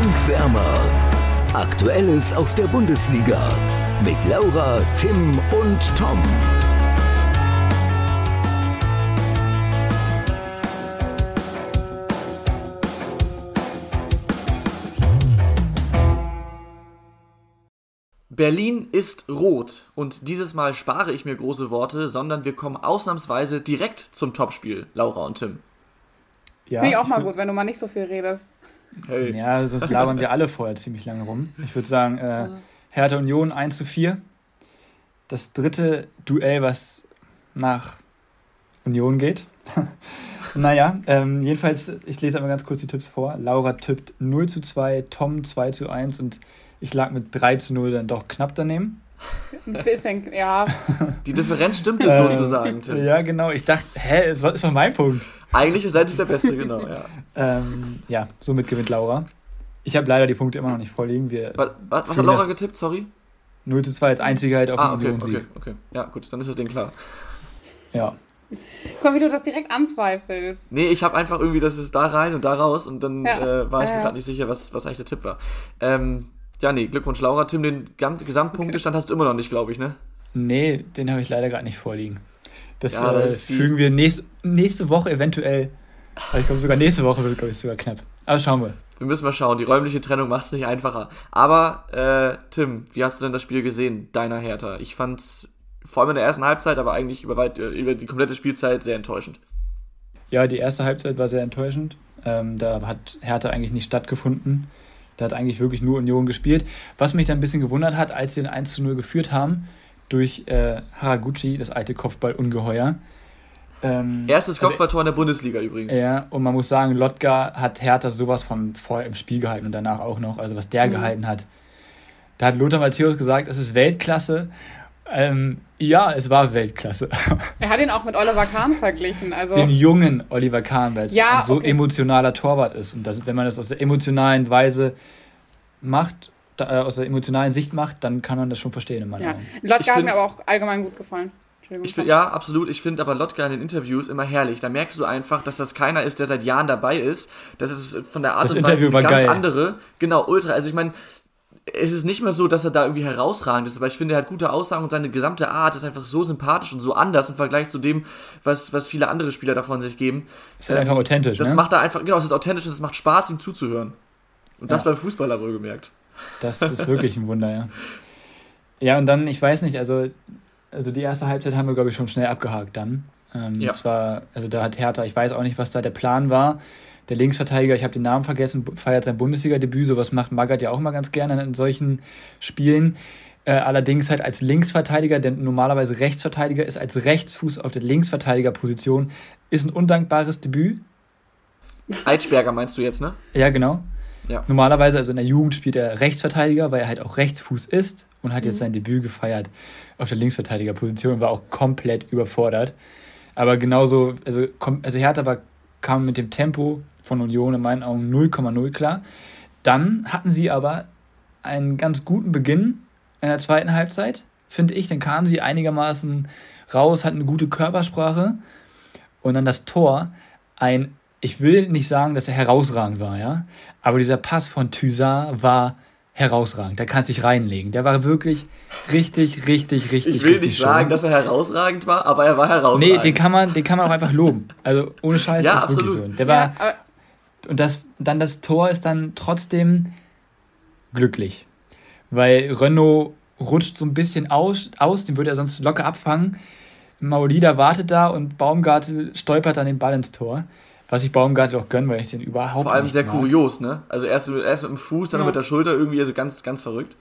Fankwärmer. Aktuelles aus der Bundesliga mit Laura, Tim und Tom. Berlin ist rot und dieses Mal spare ich mir große Worte, sondern wir kommen ausnahmsweise direkt zum Topspiel, Laura und Tim. Ja, Finde ich auch mal gut, wenn du mal nicht so viel redest. Hey. Ja, sonst labern wir alle vorher ziemlich lange rum. Ich würde sagen, äh, Hertha Union 1 zu 4. Das dritte Duell, was nach Union geht. naja, ähm, jedenfalls, ich lese einmal ganz kurz die Tipps vor. Laura tippt 0 zu 2, Tom 2 zu 1 und ich lag mit 3 zu 0 dann doch knapp daneben. Ein bisschen, ja. Die Differenz stimmt es sozusagen, Tim. Ja, genau. Ich dachte, hä, ist doch mein Punkt. Eigentlich seid ihr der Beste, genau, ja. ähm, ja, somit gewinnt Laura. Ich habe leider die Punkte immer noch nicht vorliegen. Wir was, was hat Laura getippt, sorry? 0 zu 2 als einziger halt auf ah, okay, okay, okay. Ja, gut, dann ist das Ding klar. Ja. Guck, wie du das direkt anzweifelst. Nee, ich habe einfach irgendwie, das ist da rein und da raus und dann ja. äh, war ich mir gerade nicht sicher, was, was eigentlich der Tipp war. Ähm, ja, nee, Glückwunsch, Laura. Tim, den ganzen Gesamtpunktestand okay. hast du immer noch nicht, glaube ich, ne? Nee, den habe ich leider gerade nicht vorliegen. Das, ja, äh, das fügen wir nächst, nächste Woche eventuell. Ich glaube, sogar nächste Woche wird, glaube ich, sogar knapp. Aber schauen wir. Wir müssen mal schauen. Die räumliche Trennung macht es nicht einfacher. Aber, äh, Tim, wie hast du denn das Spiel gesehen, deiner Hertha? Ich fand's vor allem in der ersten Halbzeit, aber eigentlich über, weit, äh, über die komplette Spielzeit sehr enttäuschend. Ja, die erste Halbzeit war sehr enttäuschend. Ähm, da hat Hertha eigentlich nicht stattgefunden. Da hat eigentlich wirklich nur Union gespielt. Was mich dann ein bisschen gewundert hat, als sie den 1 zu 0 geführt haben, durch äh, Haraguchi, das alte Kopfballungeheuer. Ähm, Erstes also Kopfballtor also, in der Bundesliga übrigens. Ja, und man muss sagen, Lotka hat Hertha sowas von vorher im Spiel gehalten und danach auch noch. Also was der mhm. gehalten hat. Da hat Lothar Matthäus gesagt, es ist Weltklasse. Ähm, ja, es war Weltklasse. Er hat ihn auch mit Oliver Kahn verglichen. Also Den jungen Oliver Kahn, weil es ja, ein so okay. emotionaler Torwart ist. Und das, wenn man das aus der emotionalen Weise macht, da, äh, aus der emotionalen Sicht macht, dann kann man das schon verstehen in meinen ja. Lotka hat mir aber auch allgemein gut gefallen. Ich find, ja, absolut. Ich finde aber Lotka in den Interviews immer herrlich. Da merkst du einfach, dass das keiner ist, der seit Jahren dabei ist. Das ist von der Art das und Weise eine ganz geil. andere. Genau, ultra. Also ich meine, es ist nicht mehr so, dass er da irgendwie herausragend ist, aber ich finde, er hat gute Aussagen und seine gesamte Art ist einfach so sympathisch und so anders im Vergleich zu dem, was, was viele andere Spieler davon sich geben. Ist halt ähm, einfach authentisch. Das ne? macht er einfach, genau, es ist authentisch und es macht Spaß, ihm zuzuhören. Und das beim Fußballer wohlgemerkt. Das ist wirklich ein Wunder, ja. Ja, und dann, ich weiß nicht, also, also die erste Halbzeit haben wir, glaube ich, schon schnell abgehakt dann. Ähm, ja. Zwar, also da hat Hertha, ich weiß auch nicht, was da der Plan war der Linksverteidiger, ich habe den Namen vergessen, feiert sein Bundesliga-Debüt. Sowas macht Magath ja auch immer ganz gerne in solchen Spielen. Äh, allerdings halt als Linksverteidiger, der normalerweise Rechtsverteidiger ist, als Rechtsfuß auf der Linksverteidigerposition, ist ein undankbares Debüt. Eitschberger meinst du jetzt, ne? Ja, genau. Ja. Normalerweise, also in der Jugend spielt er Rechtsverteidiger, weil er halt auch Rechtsfuß ist und hat mhm. jetzt sein Debüt gefeiert auf der Linksverteidigerposition und war auch komplett überfordert. Aber genauso, also, also Hertha war, kam mit dem Tempo von Union in meinen Augen 0,0 klar. Dann hatten sie aber einen ganz guten Beginn in der zweiten Halbzeit, finde ich. Dann kamen sie einigermaßen raus, hatten eine gute Körpersprache. Und dann das Tor, ein, ich will nicht sagen, dass er herausragend war, ja, aber dieser Pass von Thysar war herausragend. Da kannst du dich reinlegen. Der war wirklich richtig, richtig, richtig. Ich will richtig nicht sagen, dass er herausragend war, aber er war herausragend. Nee, den kann man, den kann man auch einfach loben. Also ohne Scheiß ja, ist absolut. wirklich so. Der war, ja, und das, dann das Tor ist dann trotzdem glücklich. Weil Renault rutscht so ein bisschen aus, aus den würde er sonst locker abfangen. Maolida wartet da und Baumgartel stolpert dann den Ball ins Tor. Was ich Baumgartel auch gönne, weil ich den überhaupt Vor allem nicht sehr mag. kurios, ne? Also erst, erst mit dem Fuß, dann ja. mit der Schulter irgendwie, also ganz, ganz verrückt.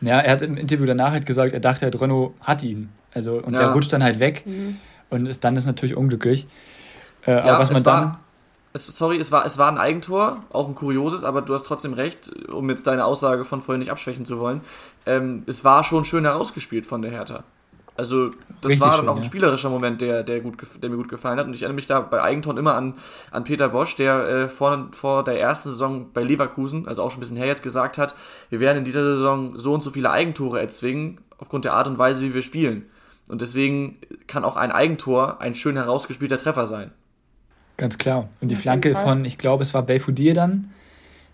Ja, er hat im Interview danach halt gesagt, er dachte halt, Renault hat ihn. Also, und ja. der rutscht dann halt weg. Mhm. Und ist, dann ist natürlich unglücklich. Äh, ja, aber was man dann es, sorry, es war, es war ein Eigentor, auch ein kurioses, aber du hast trotzdem recht, um jetzt deine Aussage von vorhin nicht abschwächen zu wollen. Ähm, es war schon schön herausgespielt von der Hertha. Also, das Richtig war dann schön, auch ein ja. spielerischer Moment, der, der, gut, der mir gut gefallen hat. Und ich erinnere mich da bei Eigentor immer an, an Peter Bosch, der äh, vor, vor der ersten Saison bei Leverkusen, also auch schon ein bisschen her jetzt, gesagt hat, wir werden in dieser Saison so und so viele Eigentore erzwingen, aufgrund der Art und Weise, wie wir spielen. Und deswegen kann auch ein Eigentor ein schön herausgespielter Treffer sein. Ganz klar. Und die Flanke von, ich glaube, es war Belfodil dann,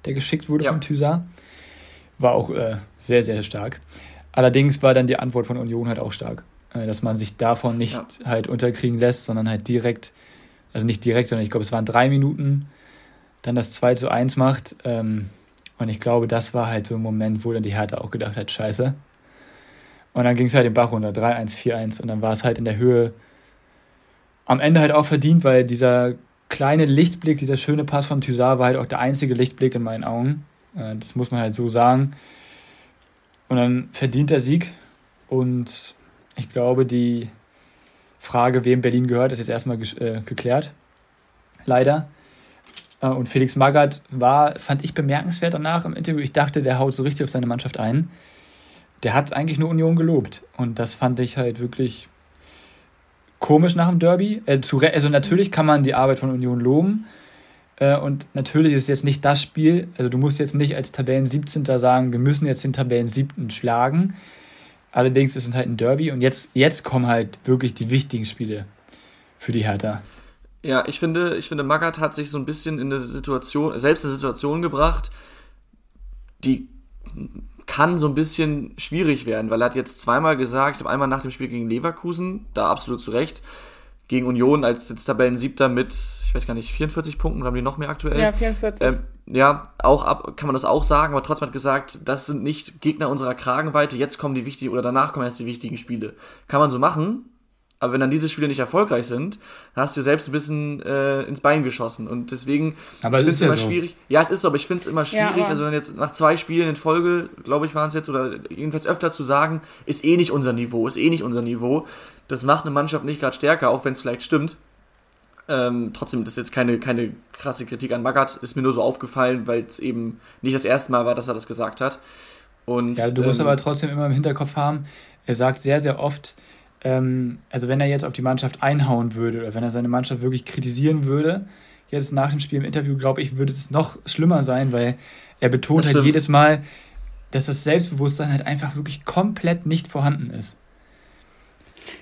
der geschickt wurde ja. von Thysar. War auch äh, sehr, sehr stark. Allerdings war dann die Antwort von Union halt auch stark. Äh, dass man sich davon nicht ja. halt unterkriegen lässt, sondern halt direkt, also nicht direkt, sondern ich glaube, es waren drei Minuten, dann das 2 zu 1 macht. Ähm, und ich glaube, das war halt so ein Moment, wo dann die Hertha auch gedacht hat, scheiße. Und dann ging es halt den Bach runter, 3-1, 4-1. Und dann war es halt in der Höhe am Ende halt auch verdient, weil dieser kleine Lichtblick, dieser schöne Pass von Thysar war halt auch der einzige Lichtblick in meinen Augen. Äh, das muss man halt so sagen. Und dann verdient der Sieg. Und ich glaube, die Frage, wem Berlin gehört, ist jetzt erstmal äh, geklärt. Leider. Äh, und Felix Magath war, fand ich bemerkenswert danach im Interview. Ich dachte, der haut so richtig auf seine Mannschaft ein. Der hat eigentlich nur Union gelobt. Und das fand ich halt wirklich komisch nach dem Derby. Äh, also natürlich kann man die Arbeit von Union loben. Äh, und natürlich ist jetzt nicht das Spiel, also du musst jetzt nicht als Tabellen 17. sagen, wir müssen jetzt den Tabellen 7. schlagen. Allerdings ist es halt ein Derby und jetzt, jetzt kommen halt wirklich die wichtigen Spiele für die Hertha. Ja, ich finde, ich finde, Magath hat sich so ein bisschen in eine Situation, selbst in eine Situation gebracht, die kann so ein bisschen schwierig werden, weil er hat jetzt zweimal gesagt, ich einmal nach dem Spiel gegen Leverkusen, da absolut zu Recht, gegen Union als jetzt Tabellen-Siebter mit, ich weiß gar nicht, 44 Punkten, oder haben die noch mehr aktuell? Ja, 44. Ähm, ja, auch ab, kann man das auch sagen, aber trotzdem hat gesagt, das sind nicht Gegner unserer Kragenweite, jetzt kommen die wichtigen, oder danach kommen erst die wichtigen Spiele. Kann man so machen, aber wenn dann diese Spiele nicht erfolgreich sind, dann hast du dir selbst ein bisschen äh, ins Bein geschossen. Und deswegen aber ich es ist immer so. schwierig. Ja, es ist so, aber ich finde es immer schwierig. Ja, also wenn jetzt nach zwei Spielen in Folge, glaube ich, waren es jetzt, oder jedenfalls öfter zu sagen, ist eh nicht unser Niveau, ist eh nicht unser Niveau. Das macht eine Mannschaft nicht gerade stärker, auch wenn es vielleicht stimmt. Ähm, trotzdem, das ist jetzt keine, keine krasse Kritik an Magath, ist mir nur so aufgefallen, weil es eben nicht das erste Mal war, dass er das gesagt hat. Und, ja, du musst ähm, aber trotzdem immer im Hinterkopf haben, er sagt sehr, sehr oft, ähm, also wenn er jetzt auf die Mannschaft einhauen würde oder wenn er seine Mannschaft wirklich kritisieren würde, jetzt nach dem Spiel im Interview, glaube ich, würde es noch schlimmer sein, weil er betont halt jedes Mal, dass das Selbstbewusstsein halt einfach wirklich komplett nicht vorhanden ist.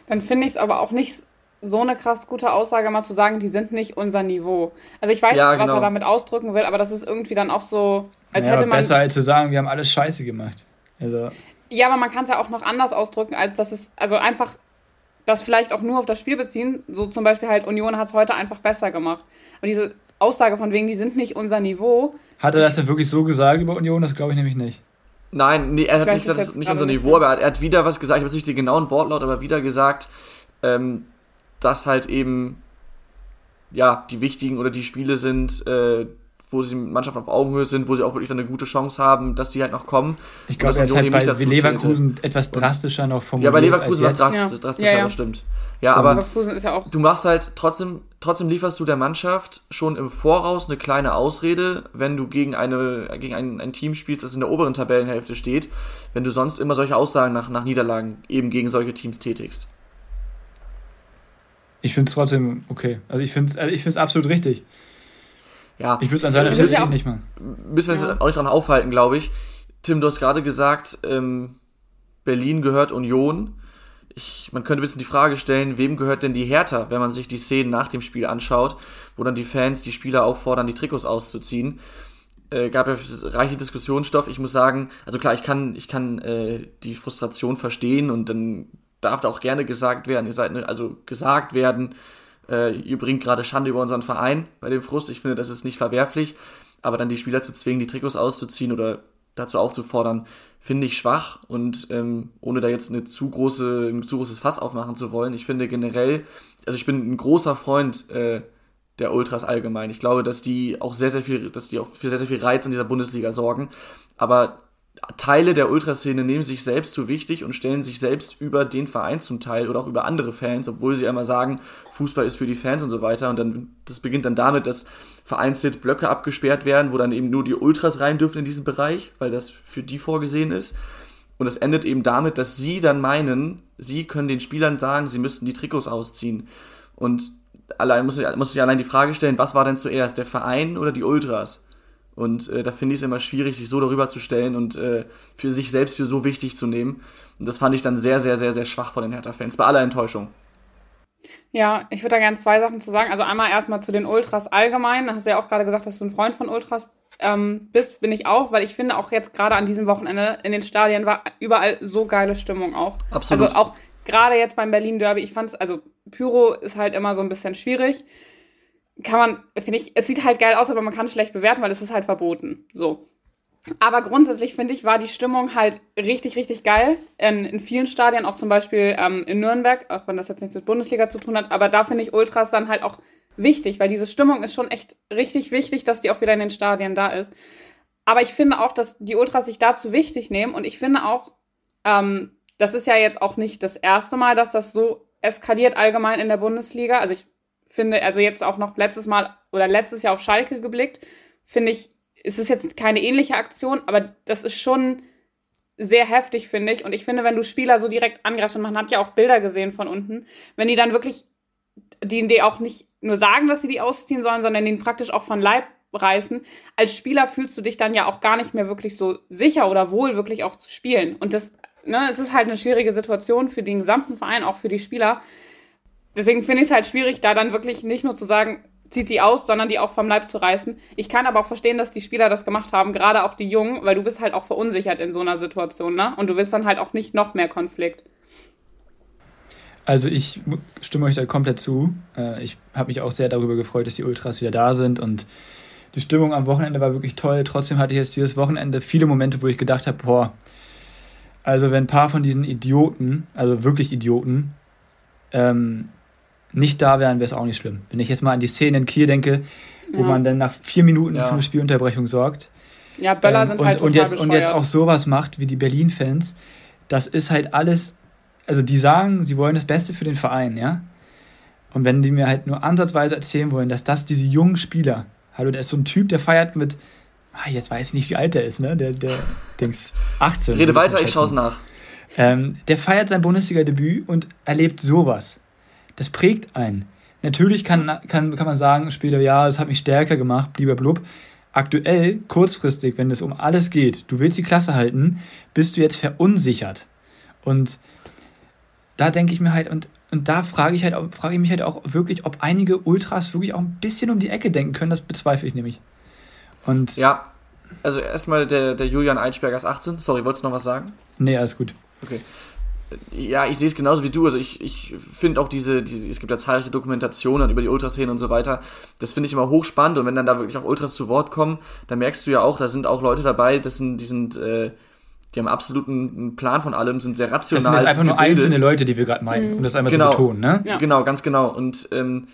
Dann finde ich es aber auch nicht so eine krass gute Aussage, mal zu sagen, die sind nicht unser Niveau. Also ich weiß, ja, genau. was er damit ausdrücken will, aber das ist irgendwie dann auch so, als ja, hätte man. Besser als zu sagen, wir haben alles scheiße gemacht. Also. Ja, aber man kann es ja auch noch anders ausdrücken, als dass es, also einfach das vielleicht auch nur auf das Spiel beziehen. So zum Beispiel halt Union hat es heute einfach besser gemacht. Aber diese Aussage von wegen, die sind nicht unser Niveau. Hat er das denn wirklich so gesagt über Union? Das glaube ich nämlich nicht. Nein, nee, er hat nicht gesagt, das ist nicht unser Niveau, aber er hat, er hat, wieder was gesagt, ich habe nicht den genauen Wortlaut, aber wieder gesagt, ähm, dass halt eben ja die wichtigen oder die Spiele sind, äh, wo sie mit Mannschaften auf Augenhöhe sind, wo sie auch wirklich dann eine gute Chance haben, dass die halt noch kommen. Ich glaube, er ist halt bei Leverkusen zählte. etwas drastischer noch formuliert. Ja, bei Leverkusen war es drastisch, ja. drastischer, ja, ja. das stimmt. Ja, aber ja du machst halt trotzdem, trotzdem lieferst du der Mannschaft schon im Voraus eine kleine Ausrede, wenn du gegen eine, gegen ein, ein Team spielst, das in der oberen Tabellenhälfte steht, wenn du sonst immer solche Aussagen nach, nach Niederlagen eben gegen solche Teams tätigst. Ich finde es trotzdem okay. Also ich finde es also ich absolut richtig. Ja. Ich würde es an seiner Stelle ja nicht machen. Müssen wir uns ja. auch nicht dran aufhalten, glaube ich. Tim, du hast gerade gesagt, ähm, Berlin gehört Union. Ich, man könnte ein bisschen die Frage stellen, wem gehört denn die Hertha, wenn man sich die Szenen nach dem Spiel anschaut, wo dann die Fans die Spieler auffordern, die Trikots auszuziehen. Äh, gab ja reiche Diskussionsstoff. Ich muss sagen, also klar, ich kann, ich kann äh, die Frustration verstehen und dann darf da auch gerne gesagt werden, ihr seid, also gesagt werden, äh, ihr bringt gerade Schande über unseren Verein bei dem Frust. Ich finde, das ist nicht verwerflich. Aber dann die Spieler zu zwingen, die Trikots auszuziehen oder dazu aufzufordern, finde ich schwach und ähm, ohne da jetzt eine zu große, ein zu großes Fass aufmachen zu wollen. Ich finde generell, also ich bin ein großer Freund äh, der Ultras allgemein. Ich glaube, dass die auch sehr, sehr viel, dass die auch für sehr, sehr viel Reiz in dieser Bundesliga sorgen. Aber Teile der Ultraszene nehmen sich selbst zu wichtig und stellen sich selbst über den Verein zum Teil oder auch über andere Fans, obwohl sie immer sagen, Fußball ist für die Fans und so weiter. Und dann, das beginnt dann damit, dass vereinzelt Blöcke abgesperrt werden, wo dann eben nur die Ultras rein dürfen in diesen Bereich, weil das für die vorgesehen ist. Und es endet eben damit, dass sie dann meinen, sie können den Spielern sagen, sie müssten die Trikots ausziehen. Und allein muss, muss sich allein die Frage stellen, was war denn zuerst, der Verein oder die Ultras? Und äh, da finde ich es immer schwierig, sich so darüber zu stellen und äh, für sich selbst für so wichtig zu nehmen. Und das fand ich dann sehr, sehr, sehr, sehr schwach von den Hertha-Fans, bei aller Enttäuschung. Ja, ich würde da gerne zwei Sachen zu sagen. Also einmal erstmal zu den Ultras allgemein. Da hast du ja auch gerade gesagt, dass du ein Freund von Ultras ähm, bist, bin ich auch, weil ich finde auch jetzt gerade an diesem Wochenende in den Stadien war überall so geile Stimmung auch. Absolut. Also auch gerade jetzt beim Berlin Derby, ich fand es, also Pyro ist halt immer so ein bisschen schwierig. Kann man, finde ich, es sieht halt geil aus, aber man kann es schlecht bewerten, weil es ist halt verboten. So. Aber grundsätzlich finde ich, war die Stimmung halt richtig, richtig geil. In, in vielen Stadien, auch zum Beispiel ähm, in Nürnberg, auch wenn das jetzt nichts mit Bundesliga zu tun hat. Aber da finde ich Ultras dann halt auch wichtig, weil diese Stimmung ist schon echt richtig wichtig, dass die auch wieder in den Stadien da ist. Aber ich finde auch, dass die Ultras sich dazu wichtig nehmen. Und ich finde auch, ähm, das ist ja jetzt auch nicht das erste Mal, dass das so eskaliert allgemein in der Bundesliga. Also ich finde, also jetzt auch noch letztes Mal oder letztes Jahr auf Schalke geblickt, finde ich, es ist jetzt keine ähnliche Aktion, aber das ist schon sehr heftig, finde ich. Und ich finde, wenn du Spieler so direkt angreifst, und man hat ja auch Bilder gesehen von unten, wenn die dann wirklich, die, die auch nicht nur sagen, dass sie die ausziehen sollen, sondern den praktisch auch von Leib reißen, als Spieler fühlst du dich dann ja auch gar nicht mehr wirklich so sicher oder wohl, wirklich auch zu spielen. Und das, ne, es ist halt eine schwierige Situation für den gesamten Verein, auch für die Spieler. Deswegen finde ich es halt schwierig, da dann wirklich nicht nur zu sagen, zieht die aus, sondern die auch vom Leib zu reißen. Ich kann aber auch verstehen, dass die Spieler das gemacht haben, gerade auch die Jungen, weil du bist halt auch verunsichert in so einer Situation, ne? Und du willst dann halt auch nicht noch mehr Konflikt. Also ich stimme euch da komplett zu. Äh, ich habe mich auch sehr darüber gefreut, dass die Ultras wieder da sind und die Stimmung am Wochenende war wirklich toll. Trotzdem hatte ich jetzt dieses Wochenende viele Momente, wo ich gedacht habe, boah, also wenn ein paar von diesen Idioten, also wirklich Idioten, ähm, nicht da wären, wäre es auch nicht schlimm. Wenn ich jetzt mal an die Szene in Kiel denke, wo ja. man dann nach vier Minuten ja. für eine Spielunterbrechung sorgt. Ja, Böller ähm, sind und, halt und jetzt, und jetzt auch sowas macht wie die Berlin-Fans, das ist halt alles, also die sagen, sie wollen das Beste für den Verein, ja. Und wenn die mir halt nur ansatzweise erzählen wollen, dass das diese jungen Spieler, hallo, der ist so ein Typ, der feiert mit, ah, jetzt weiß ich nicht, wie alt der ist, ne? Der, der, Dings, 18. Rede weiter, ich schaue es nach. Ähm, der feiert sein Bundesliga-Debüt und erlebt sowas das prägt einen. Natürlich kann, kann, kann man sagen, später, ja, es hat mich stärker gemacht, blub. Aktuell, kurzfristig, wenn es um alles geht, du willst die Klasse halten, bist du jetzt verunsichert. Und da denke ich mir halt, und, und da frage ich halt, frage ich mich halt auch wirklich, ob einige Ultras wirklich auch ein bisschen um die Ecke denken können, das bezweifle ich nämlich. Und ja, also erstmal der, der Julian Eichberger ist 18. Sorry, wolltest du noch was sagen? Nee, alles gut. Okay ja, ich sehe es genauso wie du. Also ich, ich finde auch diese, diese, es gibt ja zahlreiche Dokumentationen über die Ultraszene und so weiter. Das finde ich immer hochspannend und wenn dann da wirklich auch Ultras zu Wort kommen, dann merkst du ja auch, da sind auch Leute dabei, das sind, die sind, äh, die haben absoluten Plan von allem, sind sehr rational. Das sind jetzt einfach gebildet. nur einzelne Leute, die wir gerade meinen, mhm. um das einmal genau, zu betonen, ne? Ja. Genau, ganz genau. Und ähm,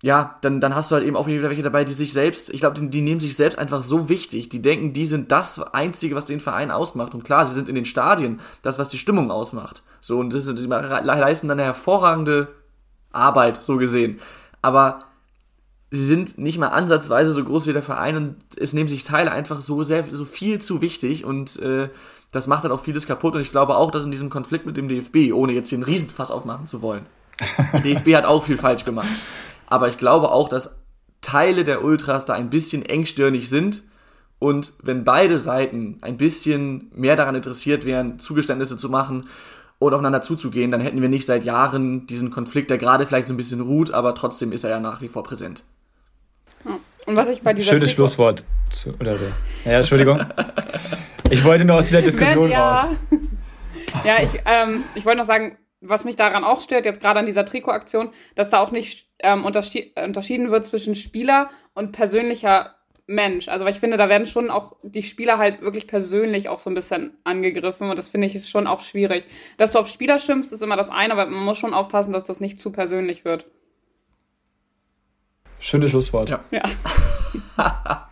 ja, dann, dann hast du halt eben auch wieder welche dabei, die sich selbst, ich glaube, die, die, nehmen sich selbst einfach so wichtig. Die denken, die sind das Einzige, was den Verein ausmacht. Und klar, sie sind in den Stadien das, was die Stimmung ausmacht. So, und das, die leisten dann eine hervorragende Arbeit, so gesehen. Aber sie sind nicht mal ansatzweise so groß wie der Verein und es nehmen sich Teile einfach so sehr, so viel zu wichtig und äh, das macht dann auch vieles kaputt. Und ich glaube auch, dass in diesem Konflikt mit dem DFB, ohne jetzt hier einen Riesenfass aufmachen zu wollen, der DFB hat auch viel falsch gemacht. Aber ich glaube auch, dass Teile der Ultras da ein bisschen engstirnig sind. Und wenn beide Seiten ein bisschen mehr daran interessiert wären, Zugeständnisse zu machen und aufeinander zuzugehen, dann hätten wir nicht seit Jahren diesen Konflikt, der gerade vielleicht so ein bisschen ruht, aber trotzdem ist er ja nach wie vor präsent. Und was ich bei dieser Schönes Trikot Schlusswort zu, oder so. Ja, Entschuldigung. ich wollte nur aus dieser Diskussion ja. raus. Ja, ich, ähm, ich wollte noch sagen, was mich daran auch stört, jetzt gerade an dieser Trikotaktion, dass da auch nicht ähm, unterschied unterschieden wird zwischen Spieler und persönlicher Mensch. Also weil ich finde, da werden schon auch die Spieler halt wirklich persönlich auch so ein bisschen angegriffen und das finde ich ist schon auch schwierig. Dass du auf Spieler schimpfst, ist immer das eine, aber man muss schon aufpassen, dass das nicht zu persönlich wird. Schönes Schlusswort. Ja. ja.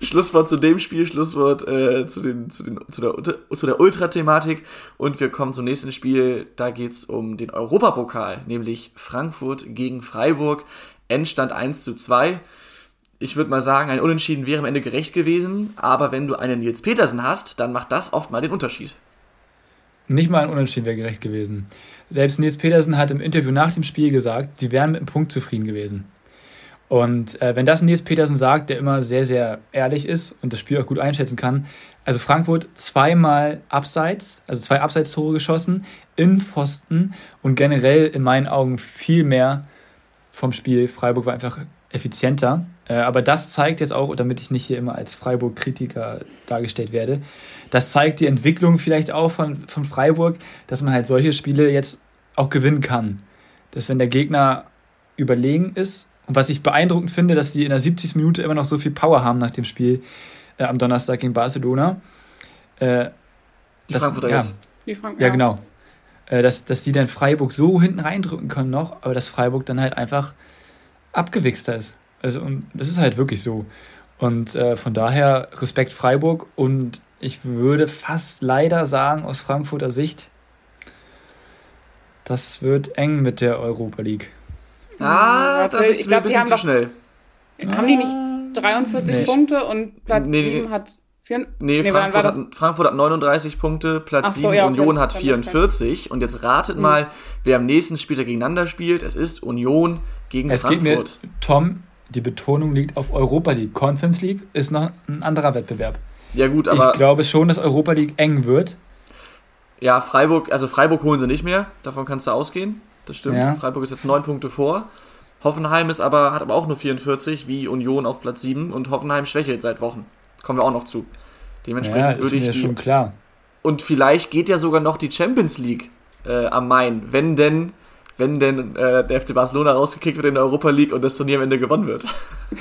Schlusswort zu dem Spiel, Schlusswort äh, zu, den, zu, den, zu der, zu der Ultra-Thematik. Und wir kommen zum nächsten Spiel. Da geht es um den Europapokal, nämlich Frankfurt gegen Freiburg. Endstand 1 zu 2. Ich würde mal sagen, ein Unentschieden wäre am Ende gerecht gewesen, aber wenn du einen Nils Petersen hast, dann macht das oft mal den Unterschied. Nicht mal ein Unentschieden wäre gerecht gewesen. Selbst Nils Petersen hat im Interview nach dem Spiel gesagt, sie wären mit dem Punkt zufrieden gewesen. Und äh, wenn das Nils Petersen sagt, der immer sehr, sehr ehrlich ist und das Spiel auch gut einschätzen kann, also Frankfurt zweimal abseits, also zwei Abseitstore geschossen, in Pfosten und generell in meinen Augen viel mehr vom Spiel. Freiburg war einfach effizienter. Äh, aber das zeigt jetzt auch, damit ich nicht hier immer als Freiburg-Kritiker dargestellt werde, das zeigt die Entwicklung vielleicht auch von, von Freiburg, dass man halt solche Spiele jetzt auch gewinnen kann. Dass wenn der Gegner überlegen ist, und was ich beeindruckend finde, dass die in der 70. Minute immer noch so viel Power haben nach dem Spiel äh, am Donnerstag gegen Barcelona. Äh, die das, Frankfurter ja. Die Frank ja, ja, genau. Äh, dass, dass die dann Freiburg so hinten reindrücken können noch, aber dass Freiburg dann halt einfach abgewichster ist. Also, und das ist halt wirklich so. Und äh, von daher Respekt Freiburg und ich würde fast leider sagen, aus Frankfurter Sicht, das wird eng mit der Europa League. Ah, da bist du ein bisschen zu schnell. Haben die nicht 43 nee. Punkte und Platz nee, 7 nee. hat 4, Nee, nee Frankfurt, hat, Frankfurt hat 39 Punkte, Platz so, 7, ja, Union hat 44. Und jetzt ratet mhm. mal, wer am nächsten Spieltag gegeneinander spielt. Es ist Union gegen es Frankfurt. Geht mir, Tom, die Betonung liegt auf Europa League. Conference League ist noch ein anderer Wettbewerb. Ja, gut, aber. Ich glaube schon, dass Europa League eng wird. Ja, Freiburg, also Freiburg holen sie nicht mehr. Davon kannst du ausgehen. Das stimmt. Ja. Freiburg ist jetzt neun Punkte vor. Hoffenheim ist aber, hat aber auch nur 44, wie Union auf Platz 7 und Hoffenheim schwächelt seit Wochen. Kommen wir auch noch zu. Dementsprechend ja, würde ich. Mir die, schon klar. Und vielleicht geht ja sogar noch die Champions League äh, am Main, wenn denn, wenn denn äh, der FC Barcelona rausgekickt wird in der Europa League und das Turnier am Ende gewonnen wird.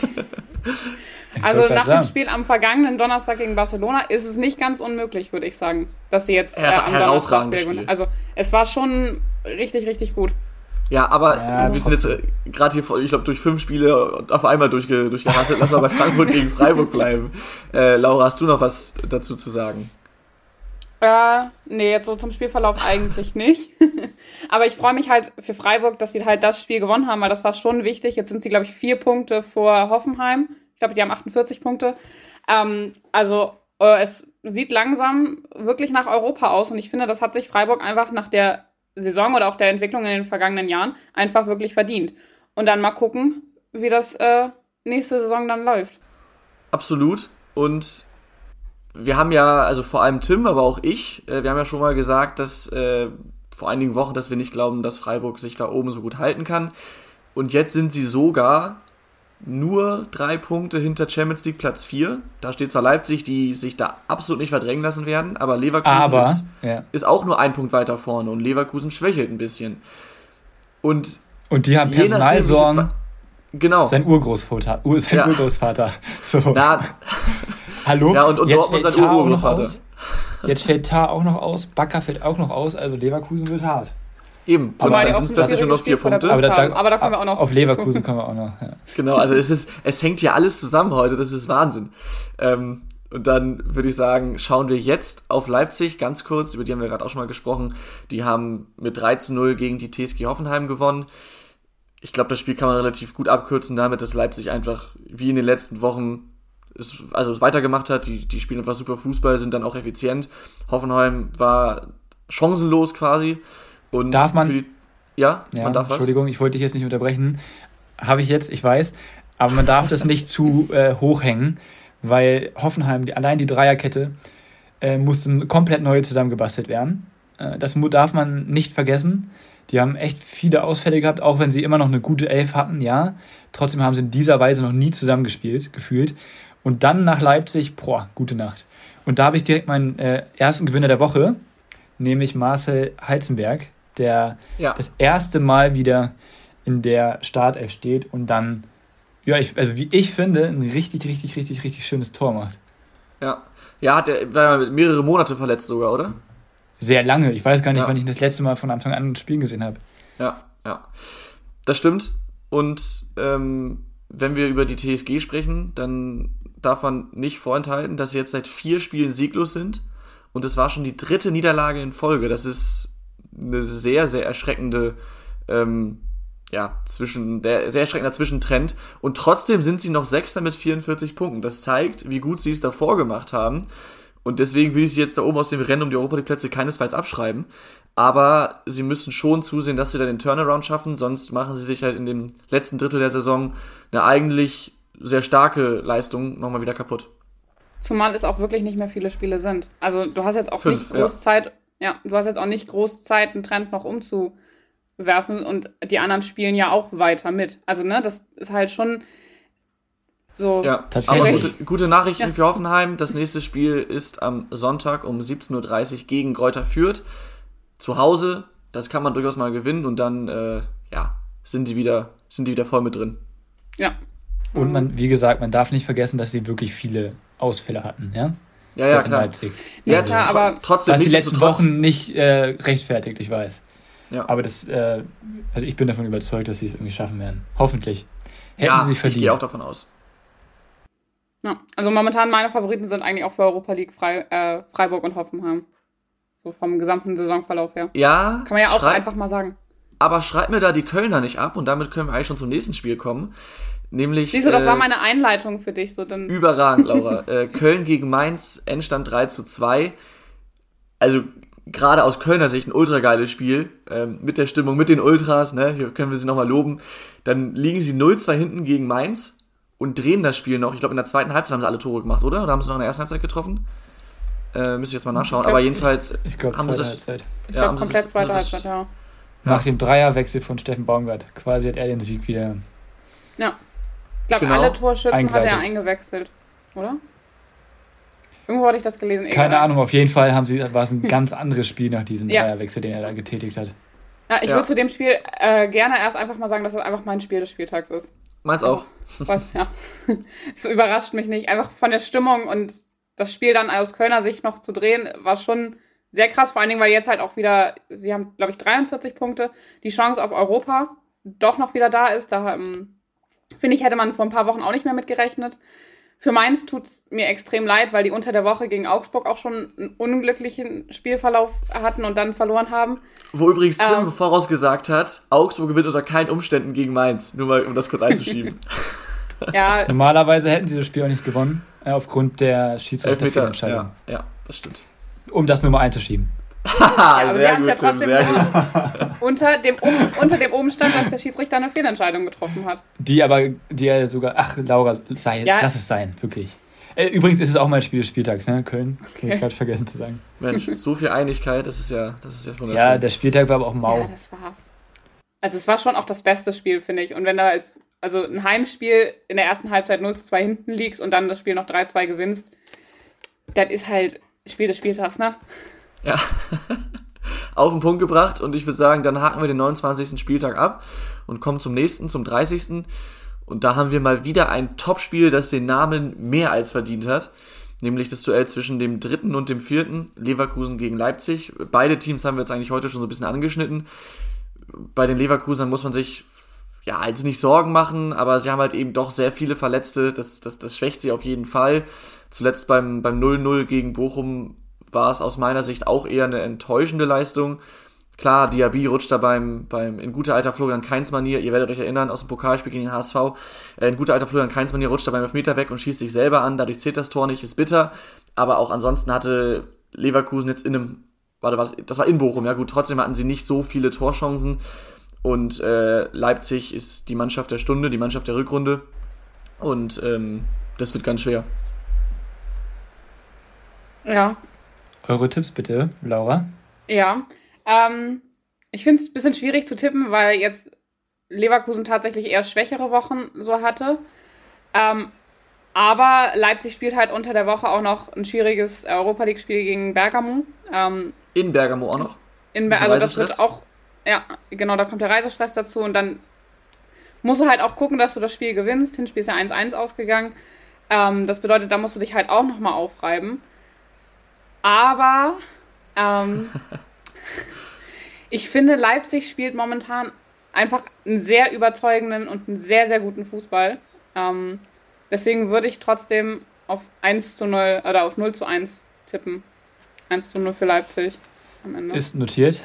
also nach dem Spiel am vergangenen Donnerstag gegen Barcelona ist es nicht ganz unmöglich, würde ich sagen, dass sie jetzt äh, am Donnerstag gewinnen. Also es war schon richtig, richtig gut. Ja, aber ja, wir sind jetzt äh, gerade hier, ich glaube, durch fünf Spiele auf einmal durchge durchgehasselt. Lass mal bei Frankfurt gegen Freiburg bleiben. Äh, Laura, hast du noch was dazu zu sagen? Äh, nee, jetzt so zum Spielverlauf eigentlich nicht. aber ich freue mich halt für Freiburg, dass sie halt das Spiel gewonnen haben, weil das war schon wichtig. Jetzt sind sie, glaube ich, vier Punkte vor Hoffenheim. Ich glaube, die haben 48 Punkte. Ähm, also äh, es sieht langsam wirklich nach Europa aus und ich finde, das hat sich Freiburg einfach nach der Saison oder auch der Entwicklung in den vergangenen Jahren einfach wirklich verdient. Und dann mal gucken, wie das äh, nächste Saison dann läuft. Absolut. Und wir haben ja, also vor allem Tim, aber auch ich, äh, wir haben ja schon mal gesagt, dass äh, vor einigen Wochen, dass wir nicht glauben, dass Freiburg sich da oben so gut halten kann. Und jetzt sind sie sogar nur drei Punkte hinter Champions League Platz 4. Da steht zwar Leipzig, die sich da absolut nicht verdrängen lassen werden, aber Leverkusen aber, ist, ja. ist, auch nur ein Punkt weiter vorne und Leverkusen schwächelt ein bisschen. Und, und die haben Personalsorgen. Genau. Sein Urgroßvater. Ur, sein ja. Urgroßvater. So. Na, Hallo? Ja, und, und Dortmund sein Urgroßvater. Jetzt fällt Tar auch noch aus, Bakker fällt auch noch aus, also Leverkusen wird hart. Eben, aber dann sind es plötzlich nur noch vier Punkte. Aber da, da, aber da, kommen wir auch noch. Auf Leverkusen kommen wir auch noch. Ja. Genau, also es ist, es hängt ja alles zusammen heute, das ist Wahnsinn. Ähm, und dann würde ich sagen, schauen wir jetzt auf Leipzig ganz kurz, über die haben wir gerade auch schon mal gesprochen. Die haben mit 13-0 gegen die TSG Hoffenheim gewonnen. Ich glaube, das Spiel kann man relativ gut abkürzen damit, dass Leipzig einfach wie in den letzten Wochen es, also es weitergemacht hat. Die, die spielen einfach super Fußball, sind dann auch effizient. Hoffenheim war chancenlos quasi. Und darf man. Die, ja, ja, man darf was. Entschuldigung, ich wollte dich jetzt nicht unterbrechen. Habe ich jetzt, ich weiß. Aber man darf das nicht zu äh, hochhängen, weil Hoffenheim, die, allein die Dreierkette, äh, musste komplett neu zusammengebastelt werden. Äh, das darf man nicht vergessen. Die haben echt viele Ausfälle gehabt, auch wenn sie immer noch eine gute Elf hatten, ja. Trotzdem haben sie in dieser Weise noch nie zusammengespielt, gefühlt. Und dann nach Leipzig, boah, gute Nacht. Und da habe ich direkt meinen äh, ersten Gewinner der Woche, nämlich Marcel Heizenberg, der ja. das erste Mal wieder in der Startelf steht und dann, ja, ich, also wie ich finde, ein richtig, richtig, richtig, richtig schönes Tor macht. Ja. Ja, hat er war mehrere Monate verletzt sogar, oder? Sehr lange. Ich weiß gar nicht, ja. wann ich das letzte Mal von Anfang an ein Spiel gesehen habe. Ja, ja. Das stimmt. Und ähm, wenn wir über die TSG sprechen, dann darf man nicht vorenthalten, dass sie jetzt seit vier Spielen sieglos sind. Und es war schon die dritte Niederlage in Folge. Das ist eine sehr, sehr erschreckende, ähm, ja, zwischen, der sehr erschreckender Zwischentrend. Und trotzdem sind sie noch Sechster mit 44 Punkten. Das zeigt, wie gut sie es davor gemacht haben. Und deswegen würde ich sie jetzt da oben aus dem Rennen um die Europa League Plätze keinesfalls abschreiben. Aber sie müssen schon zusehen, dass sie da den Turnaround schaffen, sonst machen sie sich halt in dem letzten Drittel der Saison eine eigentlich sehr starke Leistung nochmal wieder kaputt. Zumal es auch wirklich nicht mehr viele Spiele sind. Also du hast jetzt auch Fünf, nicht groß ja. Zeit, ja, du hast jetzt auch nicht groß Zeit, einen Trend noch umzuwerfen und die anderen spielen ja auch weiter mit. Also, ne, das ist halt schon so. Ja, aber gute, gute Nachrichten ja. für Hoffenheim. Das nächste Spiel ist am Sonntag um 17.30 Uhr gegen Kräuter Fürth. Zu Hause, das kann man durchaus mal gewinnen und dann, äh, ja, sind die wieder, sind die wieder voll mit drin. Ja. Und man, wie gesagt, man darf nicht vergessen, dass sie wirklich viele Ausfälle hatten, ja? Ja, ja, klar. Leipzig. Ja, also, klar, aber trotzdem. Was die letzten Wochen nicht äh, rechtfertigt, ich weiß. Ja. Aber das, äh, also ich bin davon überzeugt, dass sie es irgendwie schaffen werden. Hoffentlich. Hätten ja, sie verdient. Ich gehe auch davon aus. Ja, also momentan meine Favoriten sind eigentlich auch für Europa League Frei, äh, Freiburg und Hoffenheim. So vom gesamten Saisonverlauf her. Ja. Kann man ja auch einfach mal sagen. Aber schreibt mir da die Kölner nicht ab und damit können wir eigentlich schon zum nächsten Spiel kommen. Nämlich. Siehst du, das äh, war meine Einleitung für dich. So dann. Überragend, Laura. äh, Köln gegen Mainz, Endstand 3 zu 2. Also gerade aus Kölner Sicht ein ultra geiles Spiel. Ähm, mit der Stimmung, mit den Ultras, ne? Hier können wir sie nochmal loben. Dann liegen sie 0-2 hinten gegen Mainz und drehen das Spiel noch. Ich glaube, in der zweiten Halbzeit haben sie alle Tore gemacht, oder? Oder haben sie noch in der ersten Halbzeit getroffen? Äh, müsste ich jetzt mal nachschauen. Glaub, Aber jedenfalls ich, ich glaub, haben sie das. Halbzeit. Ich ja, glaube, komplett das, zweite Halbzeit, ja. Nach dem Dreierwechsel von Steffen Baumgart. Quasi hat er den Sieg wieder. Ja. Ich glaube, genau. alle Torschützen hat er eingewechselt, oder? Irgendwo hatte ich das gelesen. Egal. Keine Ahnung, auf jeden Fall haben sie, war es ein ganz anderes Spiel nach diesem ja. Dreierwechsel, den er da getätigt hat. Ja, ich ja. würde zu dem Spiel äh, gerne erst einfach mal sagen, dass es das einfach mein Spiel des Spieltags ist. Meins auch. Was, ja. so überrascht mich nicht. Einfach von der Stimmung und das Spiel dann aus Kölner Sicht noch zu drehen, war schon sehr krass. Vor allen Dingen, weil jetzt halt auch wieder, sie haben, glaube ich, 43 Punkte, die Chance auf Europa doch noch wieder da ist. Da ähm, finde ich, hätte man vor ein paar Wochen auch nicht mehr mitgerechnet. Für Mainz tut es mir extrem leid, weil die unter der Woche gegen Augsburg auch schon einen unglücklichen Spielverlauf hatten und dann verloren haben. Wo übrigens Tim ähm, vorausgesagt hat, Augsburg gewinnt unter keinen Umständen gegen Mainz. Nur mal, um das kurz einzuschieben. ja. Normalerweise hätten sie das Spiel auch nicht gewonnen, äh, aufgrund der Schiedsrichterentscheidung. Ja, ja, das stimmt. Um das nur mal einzuschieben. ja, sehr gut, ja Tim, sehr gut. unter, dem, unter dem Umstand, dass der Schiedsrichter eine Fehlentscheidung getroffen hat. Die aber, die er sogar, ach Laura, sei, ja. lass es sein, wirklich. Äh, übrigens ist es auch mal ein Spiel des Spieltags, ne? Köln. Okay, okay. gerade vergessen zu sagen. Mensch, so viel Einigkeit, das ist ja, das ist ja wunderschön. Ja, der Spieltag war aber auch mau. Ja, das war. Also es war schon auch das beste Spiel, finde ich. Und wenn da als, also ein Heimspiel in der ersten Halbzeit 0 zu 2 hinten liegst und dann das Spiel noch 3-2 gewinnst, das ist halt Spiel des Spieltags, ne? Ja. Auf den Punkt gebracht und ich würde sagen, dann haken wir den 29. Spieltag ab und kommen zum nächsten, zum 30. Und da haben wir mal wieder ein Topspiel, das den Namen mehr als verdient hat. Nämlich das Duell zwischen dem dritten und dem vierten, Leverkusen gegen Leipzig. Beide Teams haben wir jetzt eigentlich heute schon so ein bisschen angeschnitten. Bei den Leverkusern muss man sich ja, jetzt nicht Sorgen machen, aber sie haben halt eben doch sehr viele Verletzte. Das, das, das schwächt sie auf jeden Fall. Zuletzt beim, beim 0-0 gegen Bochum war es aus meiner Sicht auch eher eine enttäuschende Leistung. Klar, Diaby rutscht da beim, beim in guter alter Florian Keins Manier, ihr werdet euch erinnern, aus dem Pokalspiel gegen den HSV, äh, in guter alter Florian Keins Manier rutscht da beim Elfmeter weg und schießt sich selber an, dadurch zählt das Tor nicht, ist bitter, aber auch ansonsten hatte Leverkusen jetzt in einem, warte, was, das war in Bochum, ja gut, trotzdem hatten sie nicht so viele Torchancen und äh, Leipzig ist die Mannschaft der Stunde, die Mannschaft der Rückrunde und ähm, das wird ganz schwer. Ja, eure Tipps bitte, Laura. Ja, ähm, ich finde es ein bisschen schwierig zu tippen, weil jetzt Leverkusen tatsächlich eher schwächere Wochen so hatte. Ähm, aber Leipzig spielt halt unter der Woche auch noch ein schwieriges Europa League-Spiel gegen Bergamo. Ähm, in Bergamo auch noch? In Ber also das wird auch, ja, genau, da kommt der Reisestress dazu und dann musst du halt auch gucken, dass du das Spiel gewinnst. Hinspiel ist ja 1-1 ausgegangen. Ähm, das bedeutet, da musst du dich halt auch nochmal aufreiben. Aber ähm, ich finde, Leipzig spielt momentan einfach einen sehr überzeugenden und einen sehr, sehr guten Fußball. Ähm, deswegen würde ich trotzdem auf 1 zu 0 oder auf 0 zu 1 tippen. 1 zu 0 für Leipzig am Ende. Ist notiert.